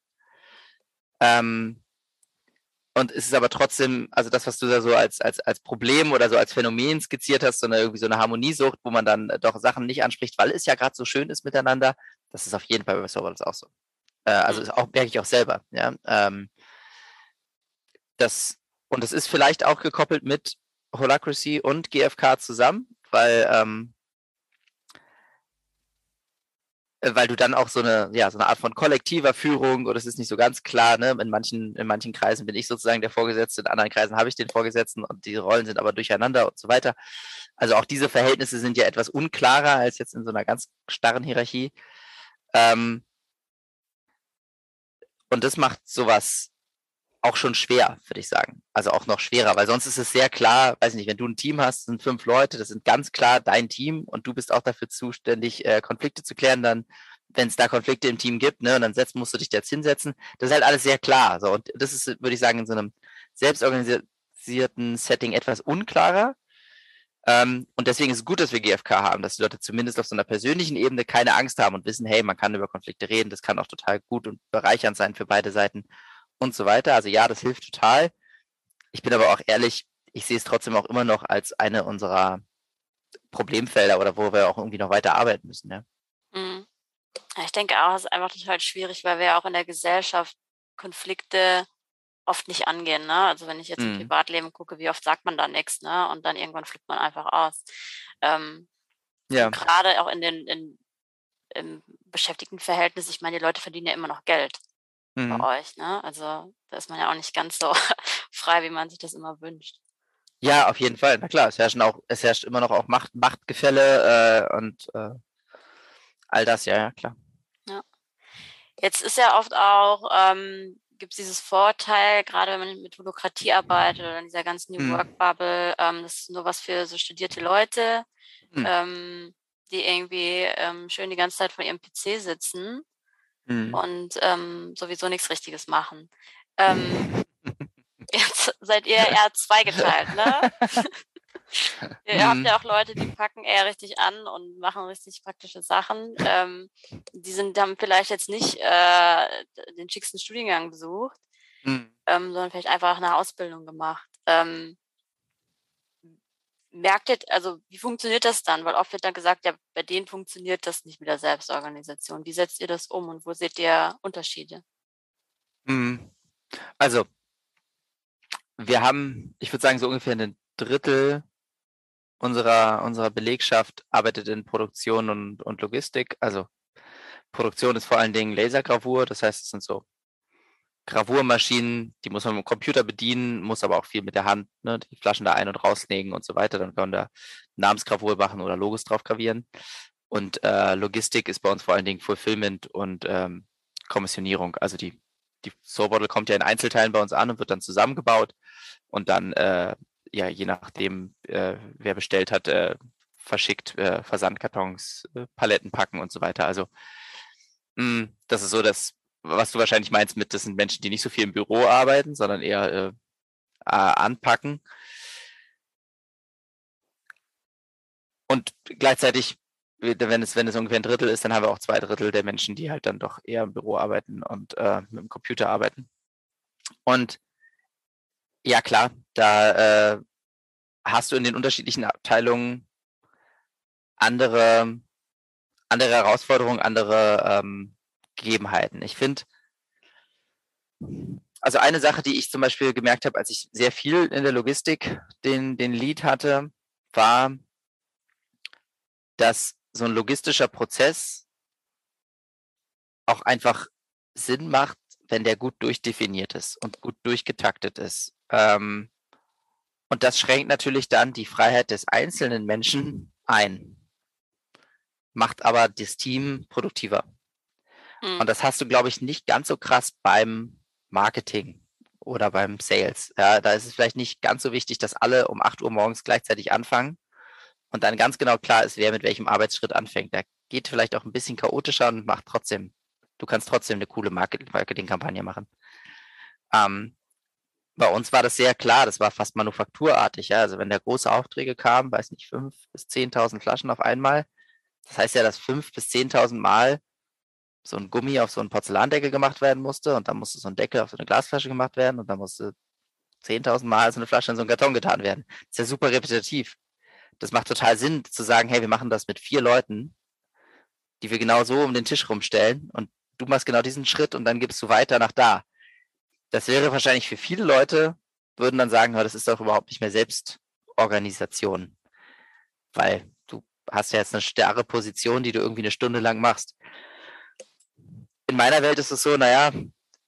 Ähm, und es ist aber trotzdem, also das, was du da so als, als, als Problem oder so als Phänomen skizziert hast, so eine, irgendwie so eine Harmoniesucht, wo man dann doch Sachen nicht anspricht, weil es ja gerade so schön ist miteinander, das ist auf jeden Fall bei Serverless auch so. Äh, also mhm. auch, merke ich auch selber, ja. Ähm, das, und es ist vielleicht auch gekoppelt mit Holacracy und GFK zusammen, weil ähm, äh, weil du dann auch so eine, ja, so eine Art von kollektiver Führung, oder es ist nicht so ganz klar, ne? In manchen, in manchen Kreisen bin ich sozusagen der Vorgesetzte, in anderen Kreisen habe ich den Vorgesetzten und die Rollen sind aber durcheinander und so weiter. Also auch diese Verhältnisse sind ja etwas unklarer als jetzt in so einer ganz starren Hierarchie. Ähm, und das macht sowas auch schon schwer, würde ich sagen. Also auch noch schwerer, weil sonst ist es sehr klar, weiß nicht, wenn du ein Team hast, sind fünf Leute, das sind ganz klar dein Team und du bist auch dafür zuständig, äh, Konflikte zu klären, dann, wenn es da Konflikte im Team gibt, ne, und dann setzt, musst du dich jetzt hinsetzen. Das ist halt alles sehr klar. So, und das ist, würde ich sagen, in so einem selbstorganisierten Setting etwas unklarer. Ähm, und deswegen ist es gut, dass wir GFK haben, dass die Leute zumindest auf so einer persönlichen Ebene keine Angst haben und wissen, hey, man kann über Konflikte reden, das kann auch total gut und bereichernd sein für beide Seiten und so weiter. Also ja, das hilft total. Ich bin aber auch ehrlich, ich sehe es trotzdem auch immer noch als eine unserer Problemfelder oder wo wir auch irgendwie noch weiter arbeiten müssen. Ja. Mhm. Ich denke auch, es ist einfach total schwierig, weil wir auch in der Gesellschaft Konflikte oft nicht angehen. Ne? Also wenn ich jetzt mhm. im Privatleben gucke, wie oft sagt man da nichts, ne? Und dann irgendwann flippt man einfach aus. Ähm, ja. Gerade auch in den in, im Beschäftigtenverhältnis, ich meine, die Leute verdienen ja immer noch Geld mhm. bei euch. Ne? Also da ist man ja auch nicht ganz so [laughs] frei, wie man sich das immer wünscht. Ja, auf jeden Fall. Na klar, es herrschen auch, es herrscht immer noch auch Macht, Machtgefälle äh, und äh, all das, ja, ja, klar. Ja. Jetzt ist ja oft auch, ähm, gibt es dieses Vorteil, gerade wenn man mit Holokratie arbeitet oder in dieser ganzen New mhm. Work Bubble, ähm, das ist nur was für so studierte Leute, mhm. ähm, die irgendwie ähm, schön die ganze Zeit vor ihrem PC sitzen mhm. und ähm, sowieso nichts Richtiges machen. Ähm, [laughs] jetzt seid ihr eher zweigeteilt, ne? [laughs] ihr habt mhm. ja auch Leute, die packen eher richtig an und machen richtig praktische Sachen. Ähm, die sind, haben vielleicht jetzt nicht äh, den schicksten Studiengang besucht, mhm. ähm, sondern vielleicht einfach eine Ausbildung gemacht. Merkt ihr, also wie funktioniert das dann? Weil oft wird dann gesagt, ja, bei denen funktioniert das nicht mit der Selbstorganisation. Wie setzt ihr das um und wo seht ihr Unterschiede? Mhm. Also, wir haben, ich würde sagen, so ungefähr ein Drittel unserer, unserer Belegschaft arbeitet in Produktion und, und Logistik. Also Produktion ist vor allen Dingen Lasergravur, das heißt, es sind so Gravurmaschinen, die muss man mit dem Computer bedienen, muss aber auch viel mit der Hand, ne, die Flaschen da ein- und rauslegen und so weiter. Dann kann man da Namensgravur machen oder Logos drauf gravieren. Und äh, Logistik ist bei uns vor allen Dingen Fulfillment und ähm, Kommissionierung. Also die, die Sorbottle kommt ja in Einzelteilen bei uns an und wird dann zusammengebaut und dann, äh, ja, je nachdem, äh, wer bestellt hat, äh, verschickt, äh, Versandkartons, äh, Paletten packen und so weiter. Also mh, mm, das ist so das was du wahrscheinlich meinst mit, das sind Menschen, die nicht so viel im Büro arbeiten, sondern eher äh, anpacken. Und gleichzeitig, wenn es, wenn es ungefähr ein Drittel ist, dann haben wir auch zwei Drittel der Menschen, die halt dann doch eher im Büro arbeiten und äh, mit dem Computer arbeiten. Und ja, klar, da äh, hast du in den unterschiedlichen Abteilungen andere, andere Herausforderungen, andere ähm, Gegebenheiten. Ich finde, also eine Sache, die ich zum Beispiel gemerkt habe, als ich sehr viel in der Logistik den, den Lead hatte, war, dass so ein logistischer Prozess auch einfach Sinn macht, wenn der gut durchdefiniert ist und gut durchgetaktet ist. Ähm, und das schränkt natürlich dann die Freiheit des einzelnen Menschen ein, macht aber das Team produktiver. Mhm. Und das hast du, glaube ich, nicht ganz so krass beim Marketing. oder beim Sales. Ja, da ist es vielleicht nicht ganz so wichtig, dass alle um 8 Uhr morgens gleichzeitig anfangen und dann ganz genau klar ist, wer mit welchem Arbeitsschritt anfängt. Da geht vielleicht auch ein bisschen chaotischer und macht trotzdem, du kannst trotzdem eine coole Marketingkampagne machen. Ähm, bei uns war das sehr klar, das war fast manufakturartig. Ja? Also wenn da große Aufträge kamen, weiß nicht, fünf bis zehntausend Flaschen auf einmal, das heißt ja, dass fünf bis zehntausend Mal so ein Gummi auf so einen Porzellandeckel gemacht werden musste und dann musste so ein Deckel auf so eine Glasflasche gemacht werden und dann musste zehntausend Mal so eine Flasche in so einen Karton getan werden. Das ist ja super repetitiv. Das macht total Sinn zu sagen, hey, wir machen das mit vier Leuten, die wir genau so um den Tisch rumstellen und du machst genau diesen Schritt und dann gibst du weiter nach da. Das wäre wahrscheinlich für viele Leute, würden dann sagen, das ist doch überhaupt nicht mehr Selbstorganisation, weil du hast ja jetzt eine starre Position, die du irgendwie eine Stunde lang machst in meiner Welt ist es so, naja,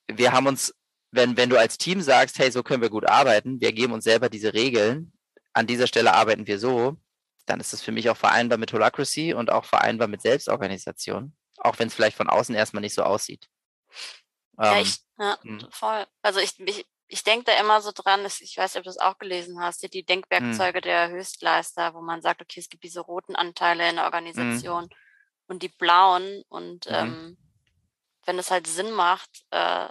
wir haben uns, wenn, wenn du als Team sagst, hey, so können wir gut arbeiten, wir geben uns selber diese Regeln, an dieser Stelle arbeiten wir so, dann ist das für mich auch vereinbar mit Holacracy und auch vereinbar mit Selbstorganisation, auch wenn es vielleicht von außen erstmal nicht so aussieht. Ja, ähm, ich, ja hm. voll. Also ich, ich, ich denke da immer so dran, ich weiß nicht, ob du das auch gelesen hast, die hm. Denkwerkzeuge hm. der Höchstleister, wo man sagt, okay, es gibt diese roten Anteile in der hm. Organisation hm. und die blauen und mhm. ähm, wenn es halt Sinn macht, äh,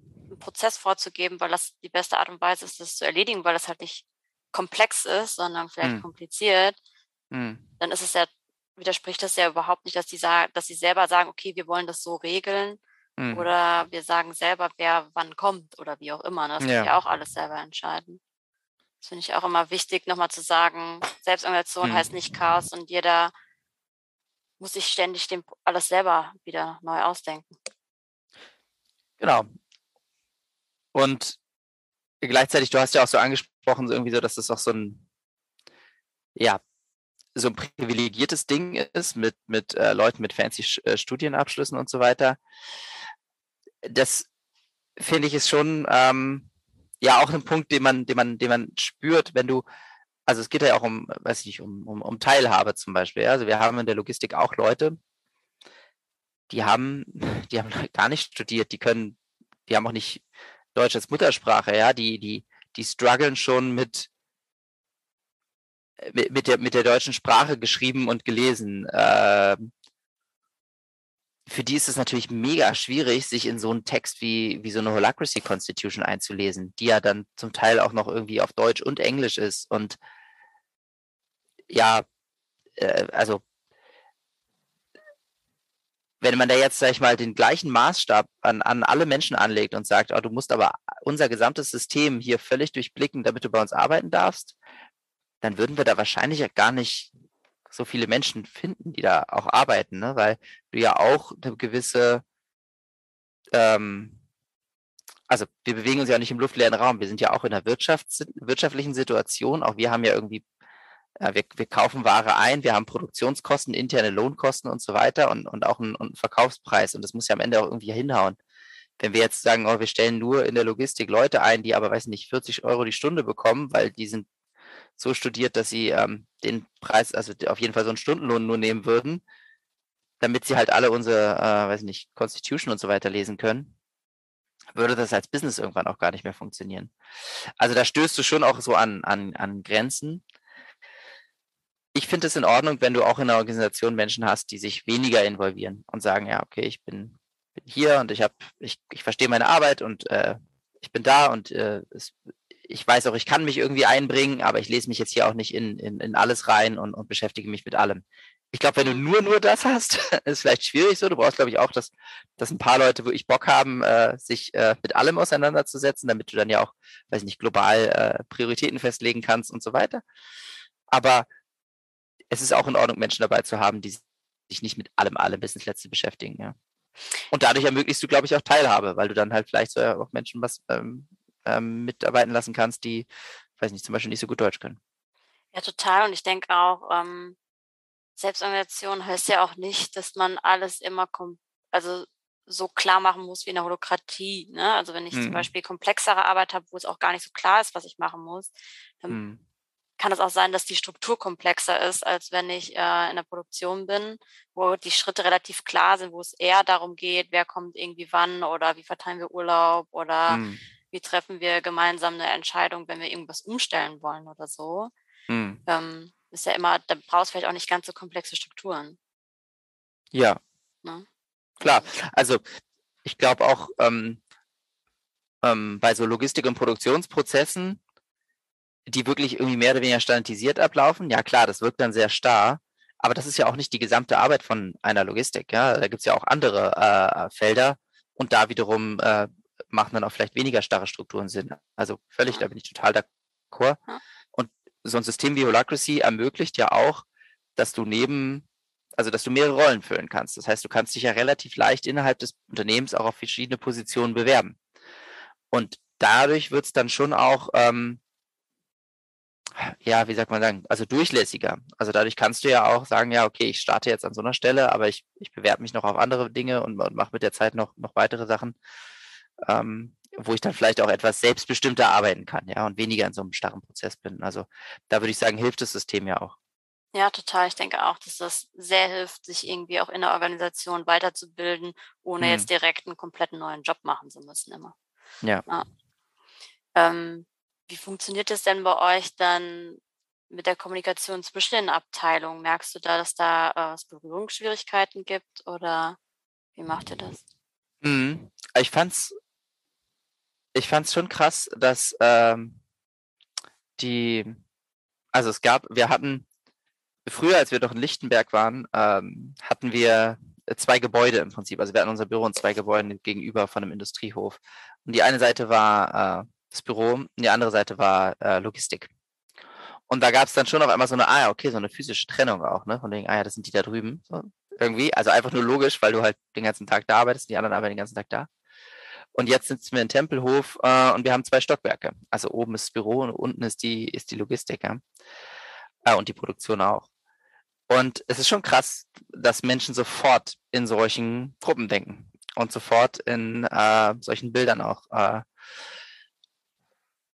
einen Prozess vorzugeben, weil das die beste Art und Weise ist, das zu erledigen, weil das halt nicht komplex ist, sondern vielleicht mhm. kompliziert, mhm. dann ist es ja, widerspricht das ja überhaupt nicht, dass die sagen, dass sie selber sagen, okay, wir wollen das so regeln. Mhm. Oder wir sagen selber, wer wann kommt oder wie auch immer. Ne? Das ja. kann ja auch alles selber entscheiden. Das finde ich auch immer wichtig, nochmal zu sagen, Selbstorganisation heißt nicht mhm. Chaos und jeder muss ich ständig dem alles selber wieder neu ausdenken. Genau. Und gleichzeitig, du hast ja auch so angesprochen, irgendwie so, dass das auch so ein, ja, so ein privilegiertes Ding ist mit, mit äh, Leuten mit fancy äh, Studienabschlüssen und so weiter. Das finde ich ist schon ähm, ja auch ein Punkt, den man, den man, den man spürt, wenn du also es geht ja auch um, weiß ich nicht, um, um, um Teilhabe zum Beispiel. Also wir haben in der Logistik auch Leute, die haben, [laughs] die haben gar nicht studiert, die können, die haben auch nicht Deutsch als Muttersprache, ja, die, die, die strugglen schon mit, mit, mit, der, mit der deutschen Sprache geschrieben und gelesen. Äh, für die ist es natürlich mega schwierig, sich in so einen Text wie, wie so eine Holacracy Constitution einzulesen, die ja dann zum Teil auch noch irgendwie auf Deutsch und Englisch ist. Und ja, äh, also wenn man da jetzt, sag ich mal, den gleichen Maßstab an, an alle Menschen anlegt und sagt, oh, du musst aber unser gesamtes System hier völlig durchblicken, damit du bei uns arbeiten darfst, dann würden wir da wahrscheinlich gar nicht so viele Menschen finden, die da auch arbeiten, ne? weil du ja auch eine gewisse, ähm, also wir bewegen uns ja nicht im luftleeren Raum, wir sind ja auch in einer wirtschaftlichen Situation, auch wir haben ja irgendwie, wir, wir kaufen Ware ein, wir haben Produktionskosten, interne Lohnkosten und so weiter und, und auch einen, einen Verkaufspreis und das muss ja am Ende auch irgendwie hinhauen. Wenn wir jetzt sagen, oh, wir stellen nur in der Logistik Leute ein, die aber, weiß nicht, 40 Euro die Stunde bekommen, weil die sind so studiert, dass sie ähm, den Preis, also auf jeden Fall so einen Stundenlohn nur nehmen würden, damit sie halt alle unsere, äh, weiß nicht, Constitution und so weiter lesen können, würde das als Business irgendwann auch gar nicht mehr funktionieren. Also da stößt du schon auch so an, an, an Grenzen. Ich finde es in Ordnung, wenn du auch in einer Organisation Menschen hast, die sich weniger involvieren und sagen, ja, okay, ich bin, bin hier und ich habe, ich, ich verstehe meine Arbeit und äh, ich bin da und äh, es ich weiß auch, ich kann mich irgendwie einbringen, aber ich lese mich jetzt hier auch nicht in, in, in alles rein und, und beschäftige mich mit allem. Ich glaube, wenn du nur, nur das hast, [laughs] ist vielleicht schwierig so. Du brauchst, glaube ich, auch, dass, dass ein paar Leute wirklich Bock haben, äh, sich äh, mit allem auseinanderzusetzen, damit du dann ja auch, weiß nicht, global äh, Prioritäten festlegen kannst und so weiter. Aber es ist auch in Ordnung, Menschen dabei zu haben, die sich nicht mit allem, allem bis ins Letzte beschäftigen, ja. Und dadurch ermöglichst du, glaube ich, auch Teilhabe, weil du dann halt vielleicht so auch Menschen was ähm, ähm, mitarbeiten lassen kannst, die, weiß nicht, zum Beispiel nicht so gut Deutsch können. Ja, total. Und ich denke auch, ähm, Selbstorganisation heißt ja auch nicht, dass man alles immer kom also so klar machen muss wie in der Holokratie. Ne? Also wenn ich mhm. zum Beispiel komplexere Arbeit habe, wo es auch gar nicht so klar ist, was ich machen muss, dann mhm. Kann es auch sein, dass die Struktur komplexer ist, als wenn ich äh, in der Produktion bin, wo die Schritte relativ klar sind, wo es eher darum geht, wer kommt irgendwie wann oder wie verteilen wir Urlaub oder mhm wie wie treffen wir gemeinsam eine Entscheidung, wenn wir irgendwas umstellen wollen oder so. Hm. Ähm, ist ja immer, da brauchst du vielleicht auch nicht ganz so komplexe Strukturen. Ja. Ne? Klar. Also ich glaube auch ähm, ähm, bei so Logistik- und Produktionsprozessen, die wirklich irgendwie mehr oder weniger standardisiert ablaufen, ja klar, das wirkt dann sehr starr. Aber das ist ja auch nicht die gesamte Arbeit von einer Logistik. Ja? Da gibt es ja auch andere äh, Felder und da wiederum äh, machen dann auch vielleicht weniger starre Strukturen Sinn. Also völlig, da bin ich total d'accord. Und so ein System wie Holacracy ermöglicht ja auch, dass du neben, also dass du mehrere Rollen füllen kannst. Das heißt, du kannst dich ja relativ leicht innerhalb des Unternehmens auch auf verschiedene Positionen bewerben. Und dadurch wird es dann schon auch ähm, ja, wie sagt man sagen, also durchlässiger. Also dadurch kannst du ja auch sagen, ja, okay, ich starte jetzt an so einer Stelle, aber ich, ich bewerbe mich noch auf andere Dinge und, und mache mit der Zeit noch, noch weitere Sachen, ähm, wo ich dann vielleicht auch etwas selbstbestimmter arbeiten kann, ja, und weniger in so einem starren Prozess bin. Also da würde ich sagen, hilft das System ja auch. Ja, total. Ich denke auch, dass das sehr hilft, sich irgendwie auch in der Organisation weiterzubilden, ohne hm. jetzt direkt einen kompletten neuen Job machen zu müssen immer. Ja. ja. Ähm, wie funktioniert es denn bei euch dann mit der Kommunikation zwischen den Abteilungen? Merkst du da, dass da äh, Berührungsschwierigkeiten gibt oder wie macht ihr das? Mhm. Ich fand's, ich fand's schon krass, dass ähm, die, also es gab, wir hatten früher, als wir doch in Lichtenberg waren, ähm, hatten wir zwei Gebäude im Prinzip. Also wir hatten unser Büro in zwei Gebäuden gegenüber von einem Industriehof. Und die eine Seite war äh, das Büro, und die andere Seite war äh, Logistik. Und da gab es dann schon auf einmal so eine, ah ja, okay, so eine physische Trennung auch, ne? Von wegen, ah ja, das sind die da drüben. So, irgendwie. Also einfach nur logisch, weil du halt den ganzen Tag da arbeitest, die anderen arbeiten den ganzen Tag da. Und jetzt sitzen wir in Tempelhof äh, und wir haben zwei Stockwerke. Also oben ist das Büro und unten ist die, ist die Logistik, ja. Äh, und die Produktion auch. Und es ist schon krass, dass Menschen sofort in solchen Gruppen denken und sofort in äh, solchen Bildern auch äh,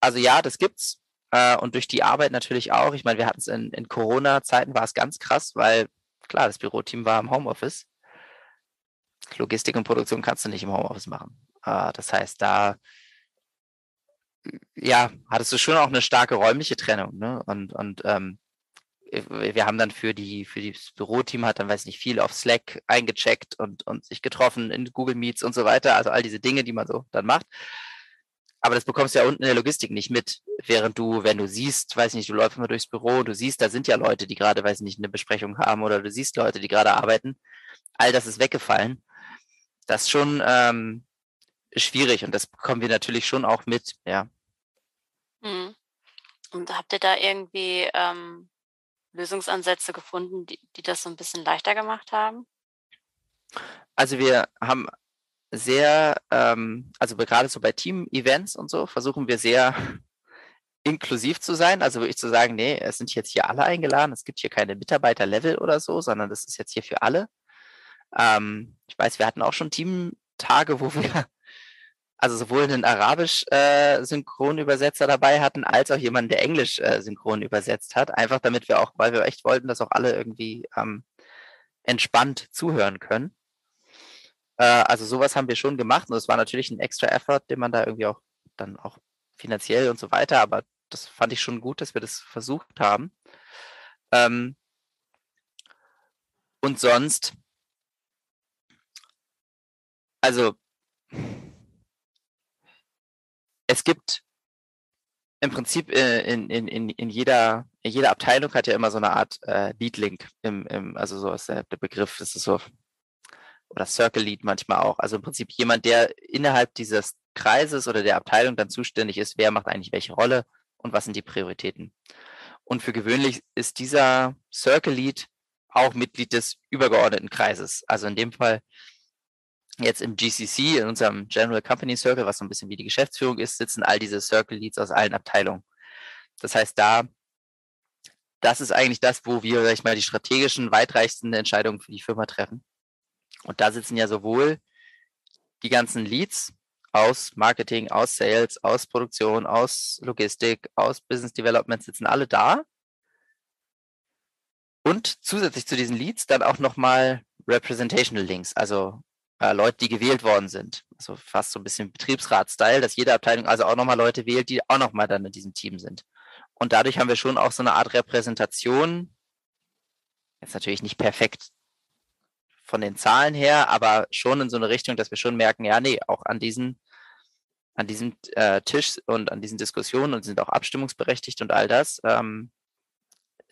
also ja, das gibt's. Äh, und durch die Arbeit natürlich auch. Ich meine, wir hatten es in, in Corona-Zeiten war es ganz krass, weil klar, das Büroteam war im Homeoffice. Logistik und Produktion kannst du nicht im Homeoffice machen. Äh, das heißt, da ja, hattest du schon auch eine starke räumliche Trennung, ne? Und, und ähm, wir haben dann für die für das Büroteam hat dann weiß nicht viel auf Slack eingecheckt und und sich getroffen in Google Meets und so weiter, also all diese Dinge, die man so dann macht. Aber das bekommst du ja unten in der Logistik nicht mit, während du, wenn du siehst, weiß nicht, du läufst immer durchs Büro, du siehst, da sind ja Leute, die gerade, weiß nicht, eine Besprechung haben oder du siehst Leute, die gerade arbeiten. All das ist weggefallen. Das ist schon ähm, schwierig und das bekommen wir natürlich schon auch mit, ja. Mhm. Und habt ihr da irgendwie ähm, Lösungsansätze gefunden, die, die das so ein bisschen leichter gemacht haben? Also wir haben sehr, ähm, also gerade so bei Team-Events und so, versuchen wir sehr [laughs] inklusiv zu sein. Also wirklich zu sagen, nee, es sind jetzt hier alle eingeladen, es gibt hier keine Mitarbeiter-Level oder so, sondern das ist jetzt hier für alle. Ähm, ich weiß, wir hatten auch schon Teamtage, wo wir [laughs] also sowohl einen Arabisch-Synchronübersetzer äh, dabei hatten, als auch jemanden, der Englisch äh, synchron übersetzt hat. Einfach damit wir auch, weil wir echt wollten, dass auch alle irgendwie ähm, entspannt zuhören können. Äh, also sowas haben wir schon gemacht und es war natürlich ein extra Effort, den man da irgendwie auch dann auch finanziell und so weiter, aber das fand ich schon gut, dass wir das versucht haben. Ähm, und sonst, also es gibt im Prinzip äh, in, in, in, in, jeder, in jeder Abteilung hat ja immer so eine Art äh, Lead-Link, im, im, also so ist der, der Begriff, das ist so oder Circle Lead manchmal auch. Also im Prinzip jemand, der innerhalb dieses Kreises oder der Abteilung dann zuständig ist, wer macht eigentlich welche Rolle und was sind die Prioritäten. Und für gewöhnlich ist dieser Circle Lead auch Mitglied des übergeordneten Kreises. Also in dem Fall jetzt im GCC, in unserem General Company Circle, was so ein bisschen wie die Geschäftsführung ist, sitzen all diese Circle Leads aus allen Abteilungen. Das heißt, da, das ist eigentlich das, wo wir, sag ich mal, die strategischen, weitreichsten Entscheidungen für die Firma treffen. Und da sitzen ja sowohl die ganzen Leads aus Marketing, aus Sales, aus Produktion, aus Logistik, aus Business Development sitzen alle da. Und zusätzlich zu diesen Leads dann auch nochmal Representational Links, also äh, Leute, die gewählt worden sind. Also fast so ein bisschen Betriebsrat-Style, dass jede Abteilung also auch nochmal Leute wählt, die auch nochmal dann in diesem Team sind. Und dadurch haben wir schon auch so eine Art Repräsentation. Jetzt natürlich nicht perfekt von den Zahlen her, aber schon in so eine Richtung, dass wir schon merken, ja, nee, auch an diesen, an diesem äh, Tisch und an diesen Diskussionen und sind auch abstimmungsberechtigt und all das, ähm,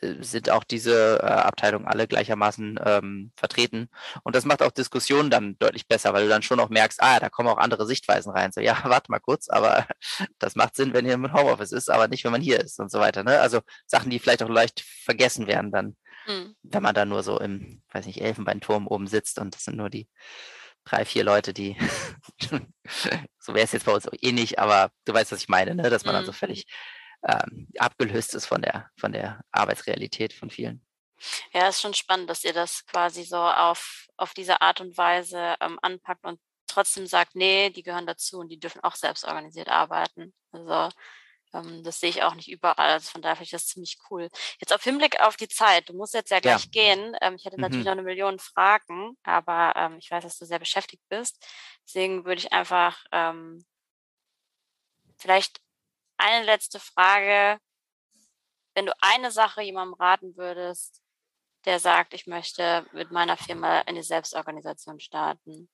äh, sind auch diese äh, Abteilungen alle gleichermaßen ähm, vertreten. Und das macht auch Diskussionen dann deutlich besser, weil du dann schon auch merkst, ah, da kommen auch andere Sichtweisen rein. So, ja, [laughs] warte mal kurz, aber [laughs] das macht Sinn, wenn ihr im Homeoffice ist, aber nicht, wenn man hier ist und so weiter. Ne? Also Sachen, die vielleicht auch leicht vergessen werden dann Mhm. Wenn man da nur so im, weiß nicht, Elfenbeinturm oben sitzt und das sind nur die drei, vier Leute, die, [laughs] so wäre es jetzt bei uns eh nicht, aber du weißt, was ich meine, ne? dass man mhm. dann so mhm. völlig ähm, abgelöst ist von der, von der Arbeitsrealität von vielen. Ja, ist schon spannend, dass ihr das quasi so auf, auf diese Art und Weise ähm, anpackt und trotzdem sagt, nee, die gehören dazu und die dürfen auch selbst organisiert arbeiten. Also das sehe ich auch nicht überall. Also von daher finde ich das ziemlich cool. Jetzt auf Hinblick auf die Zeit. Du musst jetzt ja gleich ja. gehen. Ähm, ich hätte natürlich mhm. noch eine Million Fragen, aber ähm, ich weiß, dass du sehr beschäftigt bist. Deswegen würde ich einfach ähm, vielleicht eine letzte Frage. Wenn du eine Sache jemandem raten würdest, der sagt, ich möchte mit meiner Firma eine Selbstorganisation starten.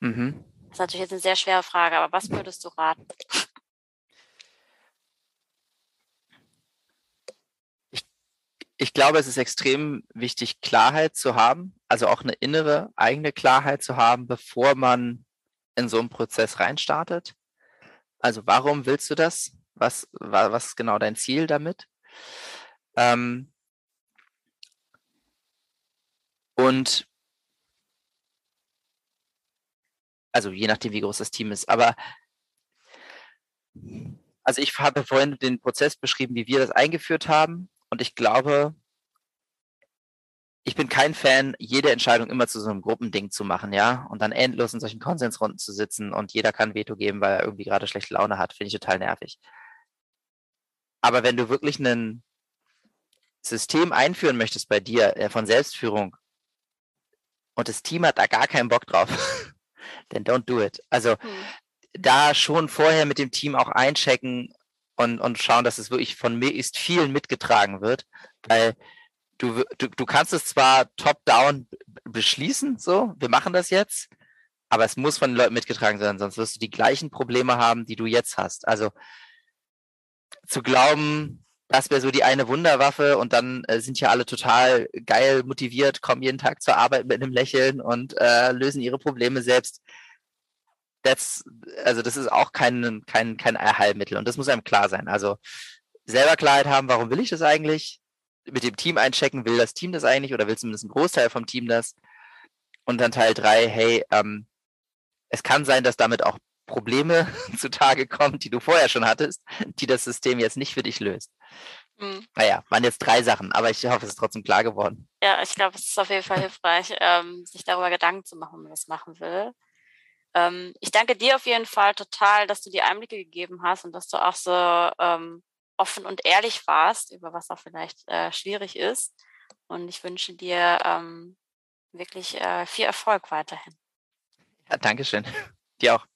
Mhm. Das ist natürlich jetzt eine sehr schwere Frage, aber was würdest du raten? Ich glaube, es ist extrem wichtig, Klarheit zu haben, also auch eine innere eigene Klarheit zu haben, bevor man in so einen Prozess reinstartet. Also warum willst du das? Was, was ist genau dein Ziel damit? Ähm, und also je nachdem, wie groß das Team ist, aber also ich habe vorhin den Prozess beschrieben, wie wir das eingeführt haben. Und ich glaube, ich bin kein Fan, jede Entscheidung immer zu so einem Gruppending zu machen, ja, und dann endlos in solchen Konsensrunden zu sitzen und jeder kann Veto geben, weil er irgendwie gerade schlechte Laune hat, finde ich total nervig. Aber wenn du wirklich ein System einführen möchtest bei dir äh, von Selbstführung und das Team hat da gar keinen Bock drauf, [laughs] dann don't do it. Also hm. da schon vorher mit dem Team auch einchecken, und, und schauen, dass es wirklich von möglichst vielen mitgetragen wird, weil du, du, du kannst es zwar top-down beschließen, so, wir machen das jetzt, aber es muss von den Leuten mitgetragen sein, sonst wirst du die gleichen Probleme haben, die du jetzt hast. Also zu glauben, das wäre so die eine Wunderwaffe und dann äh, sind ja alle total geil motiviert, kommen jeden Tag zur Arbeit mit einem Lächeln und äh, lösen ihre Probleme selbst that's, also das ist auch kein, kein, kein Erheilmittel und das muss einem klar sein. Also selber Klarheit haben, warum will ich das eigentlich? Mit dem Team einchecken, will das Team das eigentlich oder will zumindest ein Großteil vom Team das? Und dann Teil drei, hey, ähm, es kann sein, dass damit auch Probleme [laughs] zutage kommen, die du vorher schon hattest, die das System jetzt nicht für dich löst. Mhm. Naja, waren jetzt drei Sachen, aber ich hoffe, es ist trotzdem klar geworden. Ja, ich glaube, es ist auf jeden Fall hilfreich, ähm, sich darüber Gedanken zu machen, wenn man das machen will. Ähm, ich danke dir auf jeden Fall total, dass du die Einblicke gegeben hast und dass du auch so ähm, offen und ehrlich warst, über was auch vielleicht äh, schwierig ist. Und ich wünsche dir ähm, wirklich äh, viel Erfolg weiterhin. Ja, Dankeschön. [laughs] Dir auch.